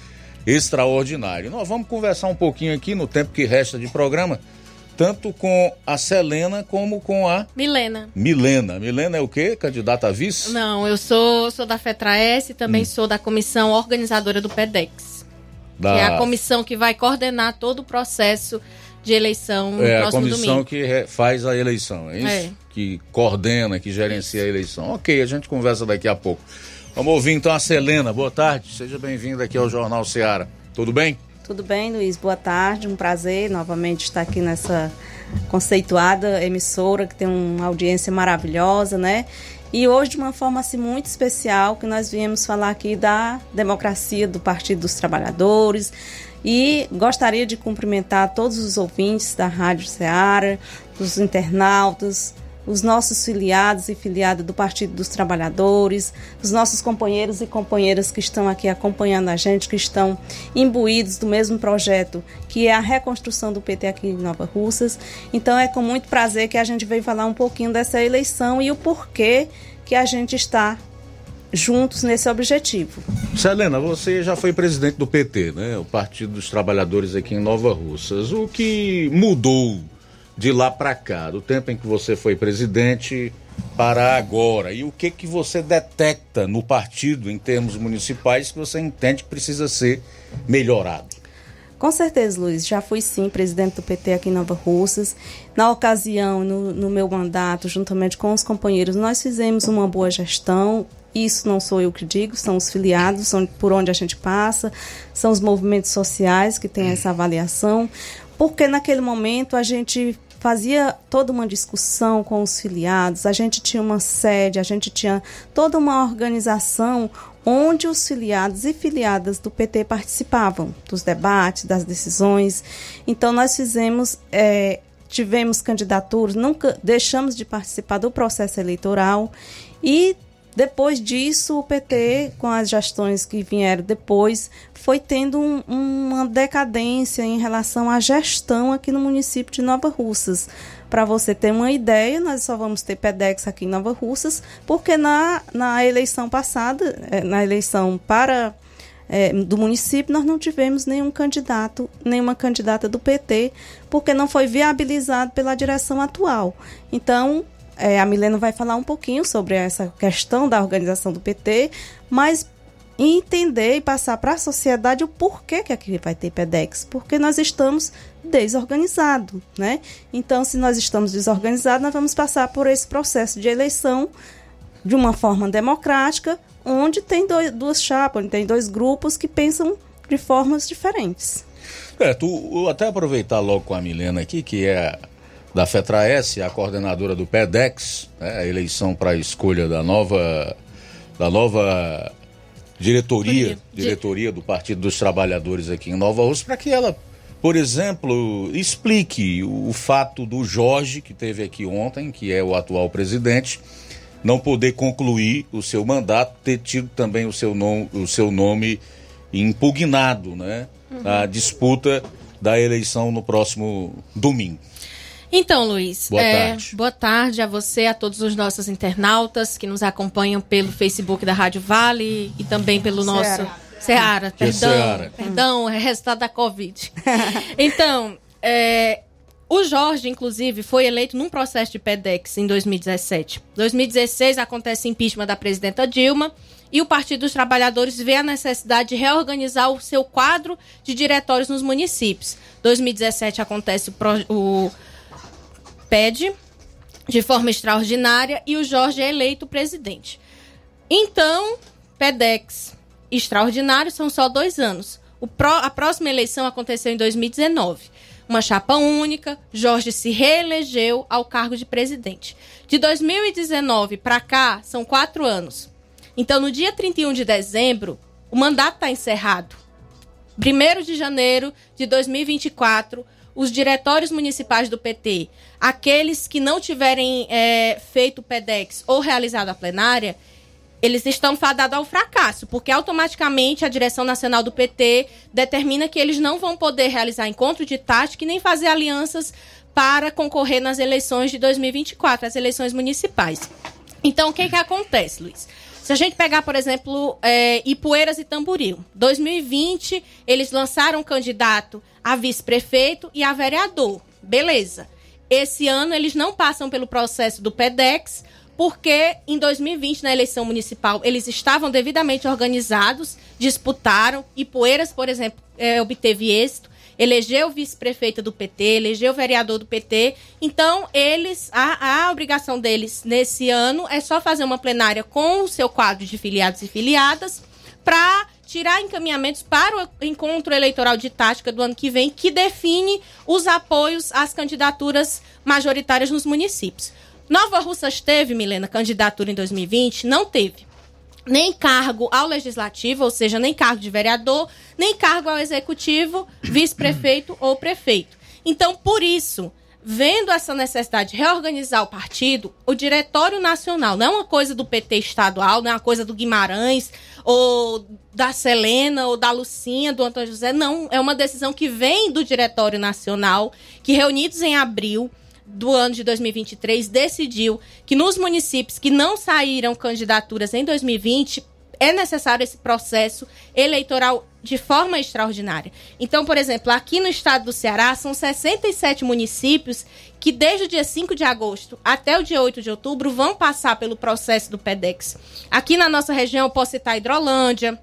extraordinário. Nós vamos conversar um pouquinho aqui no tempo que resta de programa, tanto com a Selena como com a Milena. Milena. Milena é o quê? Candidata a vice? Não, eu sou, sou da FETRAES e também Hum. sou da comissão organizadora do PEDEX, Da... que é a comissão que vai coordenar todo o processo de eleição no É a comissão domingo. que faz a eleição, é isso? É. Que coordena, que gerencia a eleição. Ok, a gente conversa daqui a pouco. Vamos ouvir então a Selena. Boa tarde, seja bem-vinda aqui ao Jornal Seara. Tudo bem? Tudo bem, Luiz? Boa tarde. Um prazer novamente estar aqui nessa conceituada emissora que tem uma audiência maravilhosa, né? E hoje, de uma forma assim, muito especial, que nós viemos falar aqui da democracia do Partido dos Trabalhadores. E gostaria de cumprimentar todos os ouvintes da Rádio Ceará, os internautas, os nossos filiados e filiadas do Partido dos Trabalhadores, os nossos companheiros e companheiras que estão aqui acompanhando a gente, que estão imbuídos do mesmo projeto, que é a reconstrução do PT aqui em Nova Russas. Então é com muito prazer que a gente veio falar um pouquinho dessa eleição e o porquê que a gente está juntos nesse objetivo. Selena, você já foi presidente do PT, né? O Partido dos Trabalhadores aqui em Nova Russas. O que mudou de lá para cá, do tempo em que você foi presidente para agora? E o que que você detecta no partido em termos municipais que você entende que precisa ser melhorado? Com certeza, Luiz. Já fui sim presidente do PT aqui em Nova Russas. Na ocasião, no, no meu mandato, juntamente com os companheiros, nós fizemos uma boa gestão. Isso não sou eu que digo, são os filiados, são por onde a gente passa, são os movimentos sociais que têm essa avaliação. Porque naquele momento a gente fazia toda uma discussão com os filiados, a gente tinha uma sede, a gente tinha toda uma organização onde os filiados e filiadas do PT participavam dos debates, das decisões. Então nós fizemos, eh, tivemos candidaturas, nunca deixamos de participar do processo eleitoral e depois disso, o PT, com as gestões que vieram depois, foi tendo um- uma decadência em relação à gestão aqui no município de Nova Russas. Para você ter uma ideia, nós só vamos ter PEDEX aqui em Nova Russas, porque na, na eleição passada, eh, na eleição para eh, do município, nós não tivemos nenhum candidato, nenhuma candidata do PT, porque não foi viabilizado pela direção atual. Então, é, a Milena vai falar um pouquinho sobre essa questão da organização do PT, mas entender e passar para a sociedade o porquê que aqui vai ter PEDEX, porque nós estamos desorganizados, né? Então, se nós estamos desorganizados, nós vamos passar por esse processo de eleição de uma forma democrática, onde tem dois, duas chapas, onde tem dois grupos que pensam de formas diferentes. É, tu até aproveitar logo com a Milena aqui, que é da FETRAES, a coordenadora do PEDEX, né, a eleição para a escolha da nova, da nova diretoria, diretoria do Partido dos Trabalhadores aqui em Nova Rússia, para que ela, por exemplo, explique o, fato do Jorge, que teve aqui ontem, que é o atual presidente, não poder concluir o seu mandato, ter tido também o seu, nom, o seu nome impugnado, né? Na disputa da eleição no próximo domingo. Então, Luiz, Boa é, tarde. boa tarde a você, a todos os nossos internautas que nos acompanham pelo Facebook da Rádio Vale e também pelo nosso Ceará. Seara, perdão, Ceará. perdão, é resultado da Covid. então, é, o Jorge, inclusive, foi eleito num processo de PEDEX em 2017. 2016 acontece impeachment da presidenta Dilma e o Partido dos Trabalhadores vê a necessidade de reorganizar o seu quadro de diretórios nos municípios. 2017 acontece o, pro- o PED de forma extraordinária e o Jorge é eleito presidente. Então, PEDEX extraordinário são só dois anos. Pró- a próxima eleição aconteceu em 2019. Uma chapa única, Jorge se reelegeu ao cargo de presidente. De 2019 para cá, são quatro anos. Então, no dia 31 de dezembro, o mandato está encerrado. 1 de janeiro de 2024, os diretórios municipais do PT, aqueles que não tiverem é, feito o PEDEX ou realizado a plenária, eles estão fadados ao fracasso, porque automaticamente a direção nacional do PT determina que eles não vão poder realizar encontro de tática e nem fazer alianças para concorrer nas eleições de 2024, as eleições municipais. Então, o que, que acontece, Luiz? Se a gente pegar, por exemplo, é, Ipueiras e Tamboril, 2020, eles lançaram um candidato a vice-prefeito e a vereador. Beleza. Esse ano eles não passam pelo processo do PEDEX, porque em 2020, na eleição municipal, eles estavam devidamente organizados, disputaram, e Poeiras, por exemplo, é, obteve êxito, elegeu vice-prefeita do PT, elegeu vereador do PT. Então, eles, a, a obrigação deles nesse ano é só fazer uma plenária com o seu quadro de filiados e filiadas para tirar encaminhamentos para o encontro eleitoral de tática do ano que vem, que define os apoios às candidaturas majoritárias nos municípios. Nova Russas teve, Milena, candidatura em 2020? Não teve. Nem cargo ao legislativo, ou seja, nem cargo de vereador, nem cargo ao executivo, vice-prefeito ou prefeito. Então, por isso, vendo essa necessidade de reorganizar o partido, o Diretório Nacional não é uma coisa do PT estadual, não é uma coisa do Guimarães, ou da Selena, ou da Lucinha, do Antônio José, não. É uma decisão que vem do Diretório Nacional, que reunidos em abril do ano de 2023 decidiu que nos municípios que não saíram candidaturas em 2020 é necessário esse processo eleitoral de forma extraordinária. Então, por exemplo, aqui no estado do Ceará, são 67 municípios que, desde o dia 5 de agosto até o dia 8 de outubro, vão passar pelo processo do PEDEX. Aqui na nossa região, eu posso citar Hidrolândia,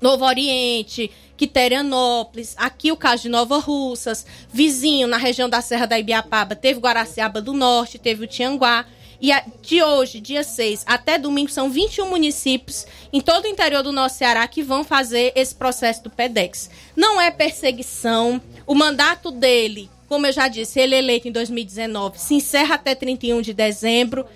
Novo Oriente, Quiterianópolis, aqui o caso de Nova Russas, vizinho na região da Serra da Ibiapaba, teve Guaraciaba do Norte, teve o Tianguá. E de hoje, dia 6, até domingo, são 21 municípios em todo o interior do nosso Ceará que vão fazer esse processo do PEDEX. Não é perseguição. O mandato dele, como eu já disse, ele é eleito em 2019, se encerra até 31 de dezembro.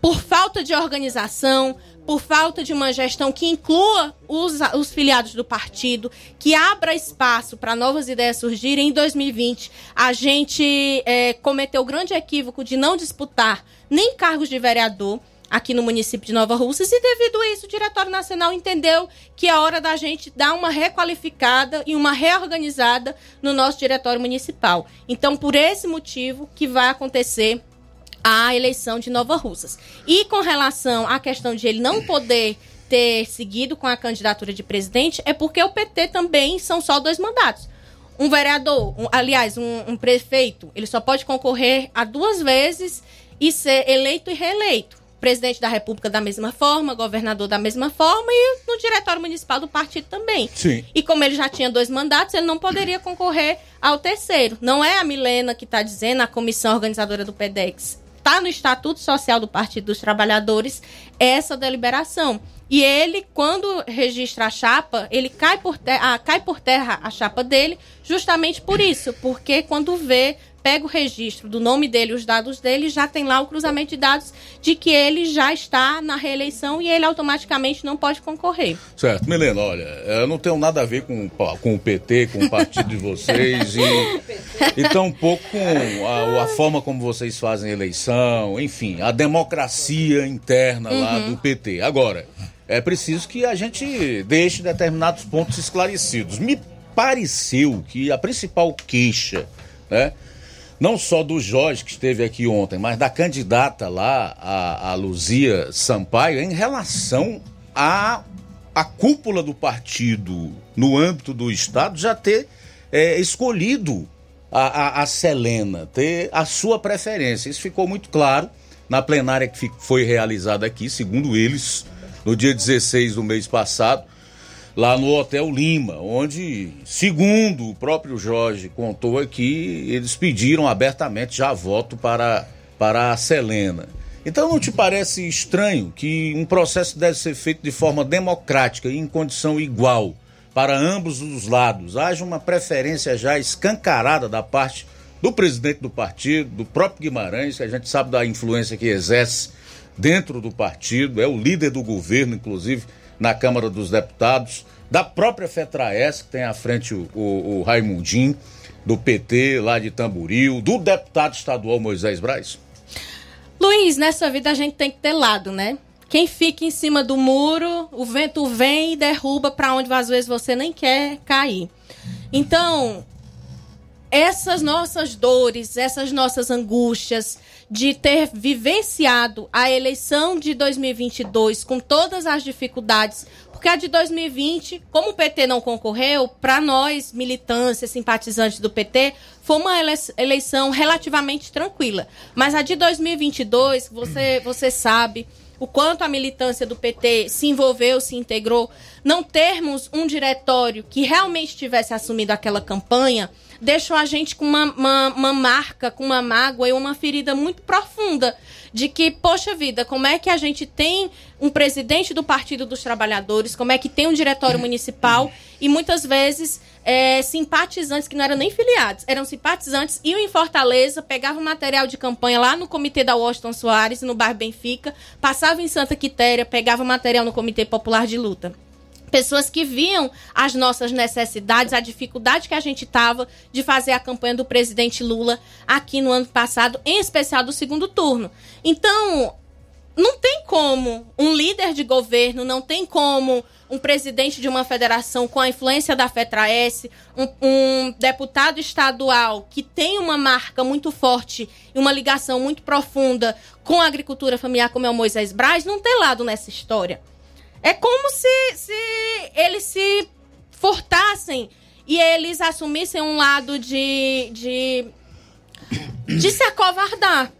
Por falta de organização, por falta de uma gestão que inclua os, os filiados do partido, que abra espaço para novas ideias surgirem. Em 2020, a gente é, cometeu o grande equívoco de não disputar nem cargos de vereador aqui no município de Nova Russas e devido a isso o Diretório Nacional entendeu que é hora da gente dar uma requalificada e uma reorganizada no nosso Diretório Municipal. Então, por esse motivo que vai acontecer a eleição de Nova Russas. E com relação à questão de ele não poder ter seguido com a candidatura de presidente, é porque o PT também são só dois mandatos. Um vereador, um, aliás, um, um prefeito, ele só pode concorrer a duas vezes e ser eleito e reeleito. Presidente da República da mesma forma, governador da mesma forma e no diretório municipal do partido também. Sim. E como ele já tinha dois mandatos, ele não poderia concorrer ao terceiro. Não é a Milena que está dizendo, a comissão organizadora do PEDEX está no Estatuto Social do Partido dos Trabalhadores essa deliberação. E ele, quando registra a chapa, ele cai por, terra, ah, cai por terra a chapa dele, justamente por isso, porque quando vê pega o registro do nome dele, os dados dele, já tem lá o cruzamento de dados de que ele já está na reeleição e ele automaticamente não pode concorrer. Certo. Milena, olha, eu não tenho nada a ver com, com o PT, com o partido de vocês e, e tampouco com a, a, forma como vocês fazem a eleição, enfim, a democracia interna uhum. lá do PT. Agora, é preciso que a gente deixe determinados pontos esclarecidos. Me pareceu que a principal queixa, né? Não só do Jorge, que esteve aqui ontem, mas da candidata lá, a, a Luzia Sampaio, em relação à a, a cúpula do partido no âmbito do Estado já ter é, escolhido a, a, a Selena, ter a sua preferência. Isso ficou muito claro na plenária que foi realizada aqui, segundo eles, no dia 16 do mês passado lá no Hotel Lima, onde, segundo o próprio Jorge contou aqui, eles pediram abertamente já voto para, para a Selena. Então não te parece estranho que um processo deve ser feito de forma democrática e em condição igual para ambos os lados? Haja uma preferência já escancarada da parte do presidente do partido, do próprio Guimarães, que a gente sabe da influência que exerce dentro do partido, é o líder do governo, inclusive na Câmara dos Deputados, da própria FETRAES, que tem à frente o, o, o Raimundinho. do PT lá de Tamboril, do deputado estadual Moisés Braz? Luiz, nessa vida a gente tem que ter lado, né? Quem fica em cima do muro, o vento vem e derruba para onde às vezes você nem quer cair. Então, essas nossas dores, essas nossas angústias de ter vivenciado a eleição de 2022 com todas as dificuldades, porque a de 2020, como o PT não concorreu, para nós, militância, simpatizantes do PT, foi uma eleição relativamente tranquila. Mas a de 2022, você, você sabe o quanto a militância do PT se envolveu, se integrou, não termos um diretório que realmente tivesse assumido aquela campanha, deixou a gente com uma, uma, uma, marca, com uma mágoa e uma ferida muito profunda de que, poxa vida, como é que a gente tem um presidente do Partido dos Trabalhadores, como é que tem um diretório municipal e muitas vezes é, simpatizantes que não eram nem filiados, eram simpatizantes, iam em Fortaleza, pegavam material de campanha lá no comitê da Washington Soares, no bairro Benfica, passavam em Santa Quitéria, pegavam material no Comitê Popular de Luta pessoas que viam as nossas necessidades, a dificuldade que a gente tava de fazer a campanha do presidente Lula aqui no ano passado, em especial do segundo turno. Então, não tem como um líder de governo, não tem como um presidente de uma federação com a influência da FETRAES, um, um deputado estadual que tem uma marca muito forte e uma ligação muito profunda com a agricultura familiar, como é o Moisés Braz, não ter lado nessa história. É como se, se eles se furtassem e eles assumissem um lado de, de, de se acovardar.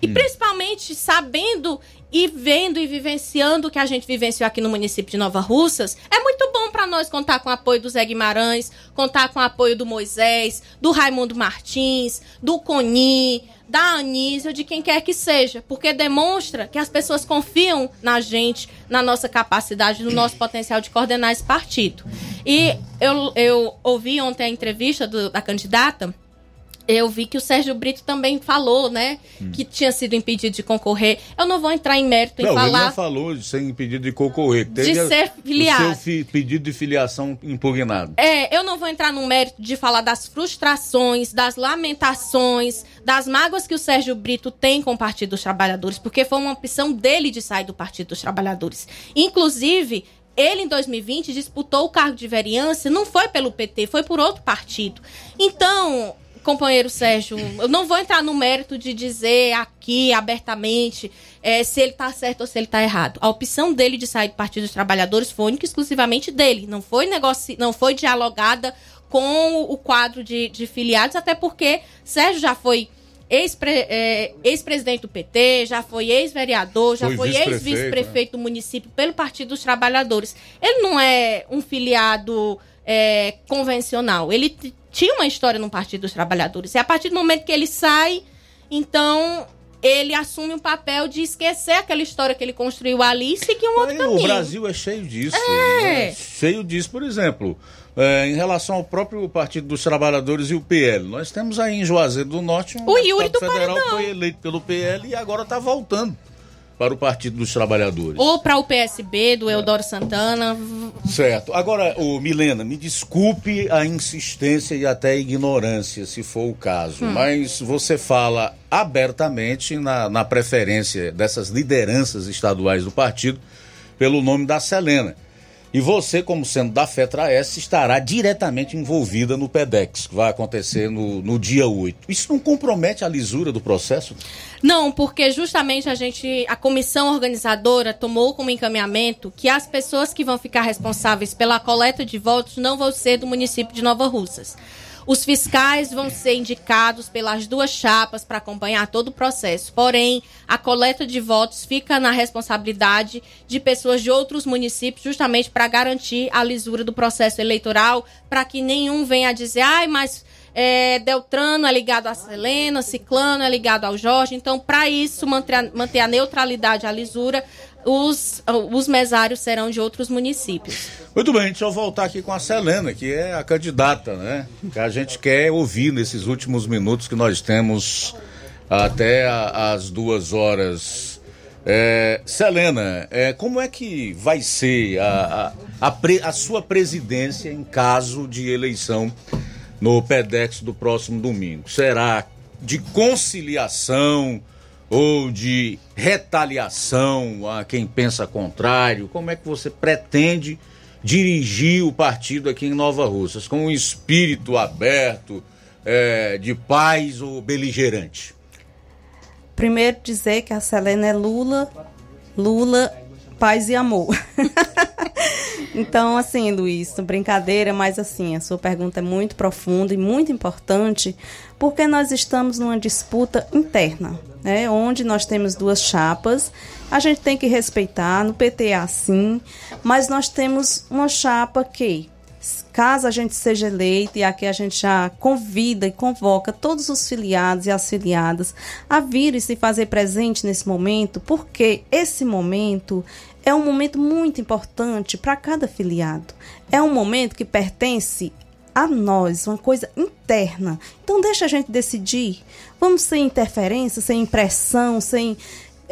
E hum. principalmente sabendo e vendo e vivenciando o que a gente vivenciou aqui no município de Nova Russas, é muito bom para nós contar com o apoio do Zé Guimarães, contar com o apoio do Moisés, do Raimundo Martins, do Coni, da Anísia, de quem quer que seja, porque demonstra que as pessoas confiam na gente, na nossa capacidade, no nosso potencial de coordenar esse partido. E eu, eu ouvi ontem a entrevista do, da candidata eu vi que o Sérgio Brito também falou, né? Hum. Que tinha sido impedido de concorrer. Eu não vou entrar em mérito não, em falar. Ele não falou de ser impedido de concorrer. De ser filiado. O seu pedido de filiação impugnado. É, eu não vou entrar no mérito de falar das frustrações, das lamentações, das mágoas que o Sérgio Brito tem com o Partido dos Trabalhadores, porque foi uma opção dele de sair do Partido dos Trabalhadores. Inclusive, ele, em 2020, disputou o cargo de vereança, não foi pelo PT, foi por outro partido. Então, companheiro Sérgio, eu não vou entrar no mérito de dizer aqui abertamente é, se ele está certo ou se ele está errado. A opção dele de sair do Partido dos Trabalhadores foi única e exclusivamente dele. Não foi negoci... não foi dialogada com o quadro de, de filiados, até porque Sérgio já foi é, ex-presidente ex do PT, já foi ex-vereador, já foi, foi ex-vice-prefeito né? do município pelo Partido dos Trabalhadores. Ele não é um filiado é, convencional. Ele tinha uma história no Partido dos Trabalhadores. E a partir do momento que ele sai, então ele assume um papel de esquecer aquela história que ele construiu ali e seguir um outro Aí, caminho. O Brasil é cheio disso. É. Né? Cheio disso, por exemplo. É, em relação ao próprio Partido dos Trabalhadores e o PL. Nós temos aí em Juazeiro do Norte um o Yuri do federal Paredão. foi eleito pelo PL e agora está voltando para o Partido dos Trabalhadores. Ou para o PSB do Eudoro Santana. Certo. Agora, o Milena, me desculpe a insistência e até a ignorância, se for o caso, hum. mas você fala abertamente na, na preferência dessas lideranças estaduais do partido pelo nome da Selena. E você, como sendo da FETRA-S, estará diretamente envolvida no PEDEX, que vai acontecer no, no dia 8. Isso não compromete a lisura do processo? Não, porque justamente a gente, a comissão organizadora tomou como encaminhamento que as pessoas que vão ficar responsáveis pela coleta de votos não vão ser do município de Nova Russas. Os fiscais vão ser indicados pelas duas chapas para acompanhar todo o processo. Porém, a coleta de votos fica na responsabilidade de pessoas de outros municípios, justamente para garantir a lisura do processo eleitoral, para que nenhum venha dizer, ai, mas é, Deltrano é ligado a Selena, Ciclano é ligado ao Jorge. Então, para isso, manter a, manter a neutralidade, a lisura, os, os mesários serão de outros municípios. Muito bem, deixa eu voltar aqui com a Selena, que é a candidata, né? Que a gente quer ouvir nesses últimos minutos que nós temos até a, as duas horas. É, Selena, é, como é que vai ser a, a, a, pre, a sua presidência em caso de eleição no PEDEX do próximo domingo? Será de conciliação ou de retaliação a quem pensa contrário? Como é que você pretende dirigir o partido aqui em Nova Russas? Com um espírito aberto, é, de paz ou beligerante? Primeiro dizer que a Selena é Lula, Lula, paz e amor. então, assim, Luiz, brincadeira, mas assim, a sua pergunta é muito profunda e muito importante, porque nós estamos numa disputa interna, né? Onde nós temos duas chapas, a gente tem que respeitar, no PT é assim, mas nós temos uma chapa que caso a gente seja eleito, e aqui a gente já convida e convoca todos os filiados e as filiadas a vir e se fazer presente nesse momento, porque esse momento é um momento muito importante para cada filiado. É um momento que pertence a nós, uma coisa interna. Então deixa a gente decidir. Vamos sem interferência, sem impressão, sem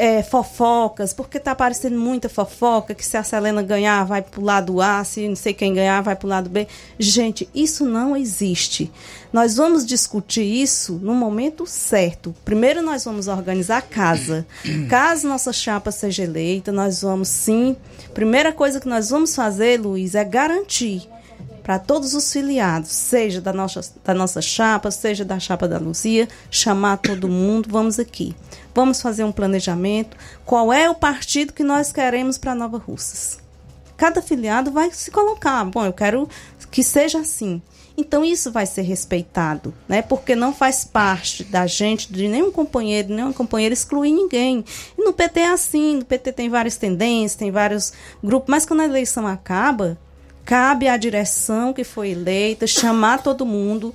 é, fofocas, porque tá aparecendo muita fofoca, que se a Selena ganhar vai pro lado A, se não sei quem ganhar vai pro lado B. Gente, isso não existe. Nós vamos discutir isso no momento certo. Primeiro nós vamos organizar a casa. Caso nossa chapa seja eleita, nós vamos sim. Primeira coisa que nós vamos fazer, Luiz, é garantir para todos os filiados, seja da nossa, da nossa chapa, seja da chapa da Luzia, chamar todo mundo, vamos aqui. Vamos fazer um planejamento. Qual é o partido que nós queremos para Nova Russas? Cada filiado vai se colocar. Bom, eu quero que seja assim. Então isso vai ser respeitado, né? Porque não faz parte da gente, de nenhum companheiro, nenhuma companheira excluir ninguém. E no PT é assim, no PT tem várias tendências, tem vários grupos, mas quando a eleição acaba, cabe à direção que foi eleita chamar todo mundo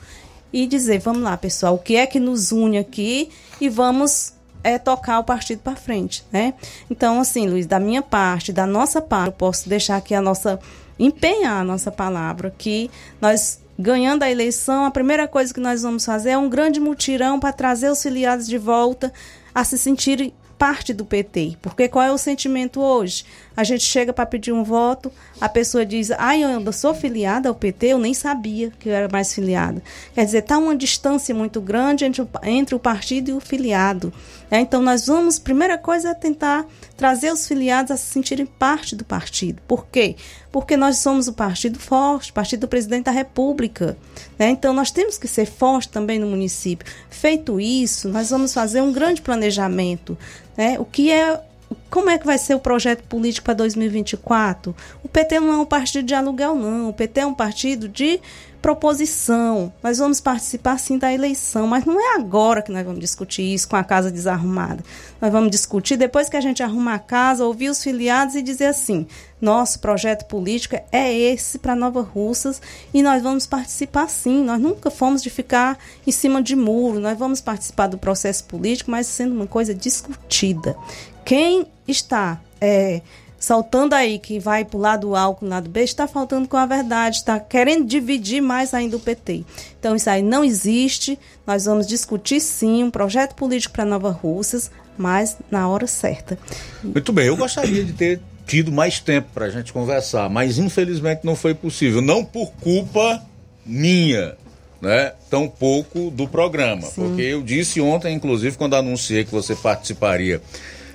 e dizer, vamos lá, pessoal, o que é que nos une aqui e vamos é tocar o partido para frente, né? Então, assim, Luiz, da minha parte, da nossa parte, eu posso deixar aqui a nossa empenhar a nossa palavra que nós ganhando a eleição, a primeira coisa que nós vamos fazer é um grande mutirão para trazer os filiados de volta a se sentirem parte do PT. Porque qual é o sentimento hoje? A gente chega para pedir um voto, a pessoa diz: "Ah, eu ainda sou filiada ao PT, eu nem sabia que eu era mais filiada". Quer dizer, está uma distância muito grande entre o, entre o partido e o filiado. É, então nós vamos, primeira coisa é tentar trazer os filiados a se sentirem parte do partido. Por quê? Porque nós somos o partido forte, partido do presidente da República. Né? Então nós temos que ser fortes também no município. Feito isso, nós vamos fazer um grande planejamento. Né? O que é como é que vai ser o projeto político para 2024? O PT não é um partido de aluguel, não. O PT é um partido de proposição. Nós vamos participar sim da eleição, mas não é agora que nós vamos discutir isso com a casa desarrumada. Nós vamos discutir depois que a gente arrumar a casa, ouvir os filiados e dizer assim: nosso projeto político é esse para Nova Russas e nós vamos participar sim. Nós nunca fomos de ficar em cima de muro, nós vamos participar do processo político, mas sendo uma coisa discutida. Quem está é, saltando aí que vai para o lado A ou para o lado B, está faltando com a verdade, está querendo dividir mais ainda o PT. Então isso aí não existe. Nós vamos discutir sim um projeto político para Nova Russas, mas na hora certa. Muito bem, eu gostaria de ter tido mais tempo para a gente conversar, mas infelizmente não foi possível. Não por culpa minha, né? Tão pouco do programa. Sim. Porque eu disse ontem, inclusive, quando anunciei que você participaria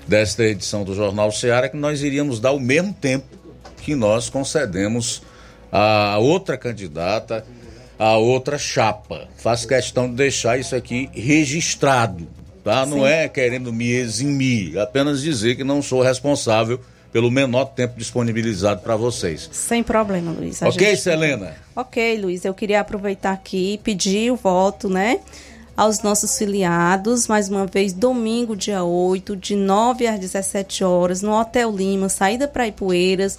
desta edição do Jornal Ceará que nós iríamos dar o mesmo tempo que nós concedemos a outra candidata, a outra chapa. Faço questão de deixar isso aqui registrado, tá? Não é querendo me eximir, apenas dizer que não sou responsável pelo menor tempo disponibilizado para vocês. Sem problema, Luiz. Ok, gente... Selena? Ok, Luiz. Eu queria aproveitar aqui e pedir o voto, né? Aos nossos filiados, mais uma vez, domingo, dia 8, de 9 às 17 horas, no Hotel Lima, saída para Ipueiras.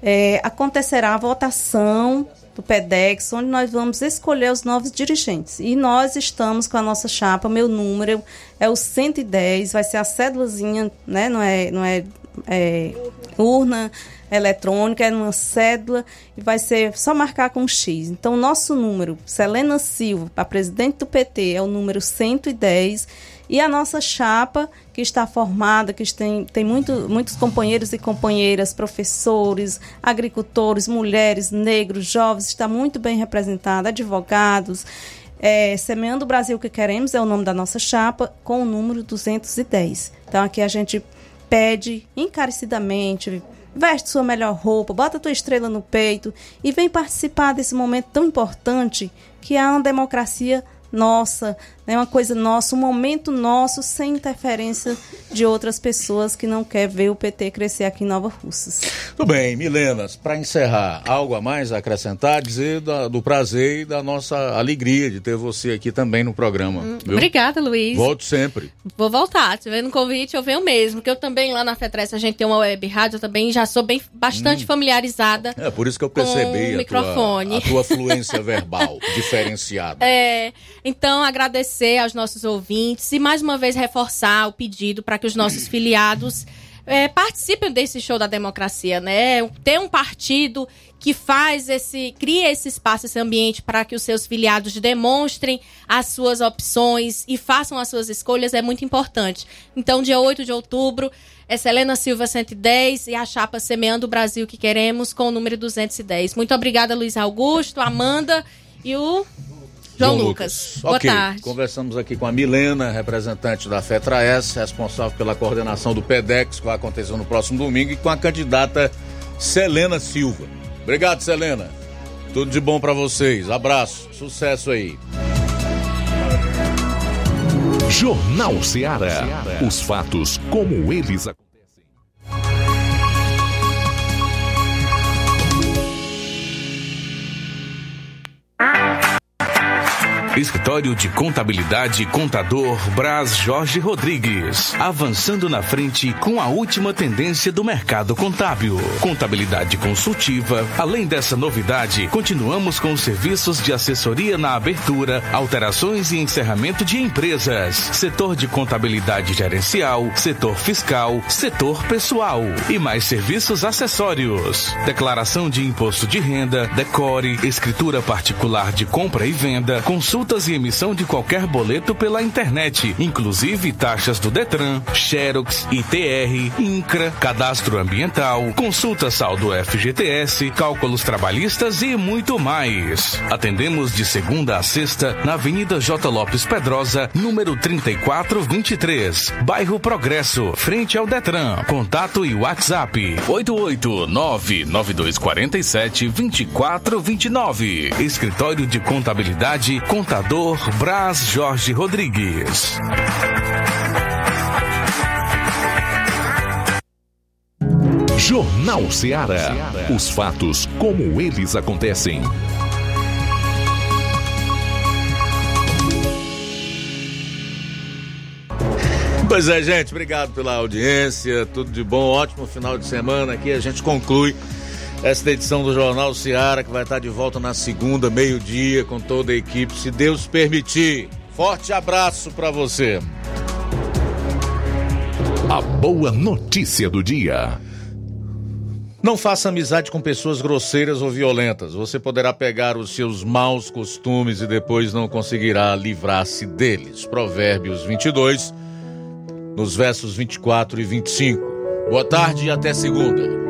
É, acontecerá a votação do PEDEX, onde nós vamos escolher os novos dirigentes. E nós estamos com a nossa chapa, meu número é o 110, vai ser a cédulazinha, né? Não é, não é, é urna eletrônica, é uma cédula e vai ser só marcar com X. Então, nosso número, Selena Silva, para presidente do PT, é o número 110 E a nossa chapa, que está formada, que tem, tem muito, muitos companheiros e companheiras, professores, agricultores, mulheres, negros, jovens, está muito bem representada, advogados. É, Semeando o Brasil que Queremos é o nome da nossa chapa, com o número 210. Então aqui a gente pede encarecidamente, veste sua melhor roupa, bota tua estrela no peito e vem participar desse momento tão importante que é uma democracia nossa, é uma coisa nossa, um momento nosso sem interferência de outras pessoas que não quer ver o PT crescer aqui em Nova Russas. Tudo bem, Milenas, para encerrar, algo a mais a acrescentar, dizer da- do prazer e da nossa alegria de ter você aqui também no programa. viu? Obrigada, Luiz. Volte sempre. Vou voltar. Se tiver no convite, eu venho mesmo. Que eu também lá na FETRES, a gente tem uma web rádio, eu também já sou bem bastante Hum. familiarizada. É por isso que eu percebi a, tua, microfone. a tua fluência verbal diferenciada. É, então, agradecer aos nossos ouvintes e mais uma vez reforçar o pedido para que os nossos filiados é, participem desse show da democracia, né? Ter um partido que faz esse, cria esse espaço, esse ambiente para que os seus filiados demonstrem as suas opções e façam as suas escolhas é muito importante. Então, dia 8 de outubro, é Selena Silva 110 e a chapa Semeando o Brasil que queremos com o número 210. Muito obrigada, Luiz Augusto, Amanda e o João, Lucas. Boa tarde. conversamos aqui com a Milena, representante da FETRAES, responsável pela coordenação do PEDEX, que vai acontecer no próximo domingo, e com a candidata Selena Silva. Obrigado, Selena. Tudo de bom pra vocês. Abraço, sucesso aí. Jornal Ceará. Os fatos como eles acontecem. Escritório de Contabilidade Contador Braz Jorge Rodrigues. Avançando na frente com a última tendência do mercado contábil. Contabilidade consultiva. Além dessa novidade, continuamos com os serviços de assessoria na abertura, alterações e encerramento de empresas. Setor de contabilidade gerencial, setor fiscal, setor pessoal e mais serviços acessórios. Declaração de imposto de renda, decore, escritura particular de compra e venda, consultas e emissão de qualquer boleto pela internet, inclusive taxas do Detran, Xerox, ITR, INCRA, cadastro ambiental, consulta saldo FGTS, cálculos trabalhistas e muito mais. Atendemos de segunda a sexta na Avenida J. Lopes Pedrosa, número 3423, bairro Progresso, frente ao Detran. Contato e WhatsApp 88992472429. Escritório de Contabilidade Contador Braz Jorge Rodrigues. Jornal Ceará. Os fatos como eles acontecem. Pois é, gente, obrigado pela audiência, tudo de bom, ótimo final de semana aqui. A gente conclui esta edição do Jornal Ceará, que vai estar de volta na segunda, meio-dia, com toda a equipe, se Deus permitir. Forte abraço para você. A boa notícia do dia. Não faça amizade com pessoas grosseiras ou violentas. Você poderá pegar os seus maus costumes e depois não conseguirá livrar-se deles. Provérbios 22, nos versos 24 e 25. Boa tarde e até segunda.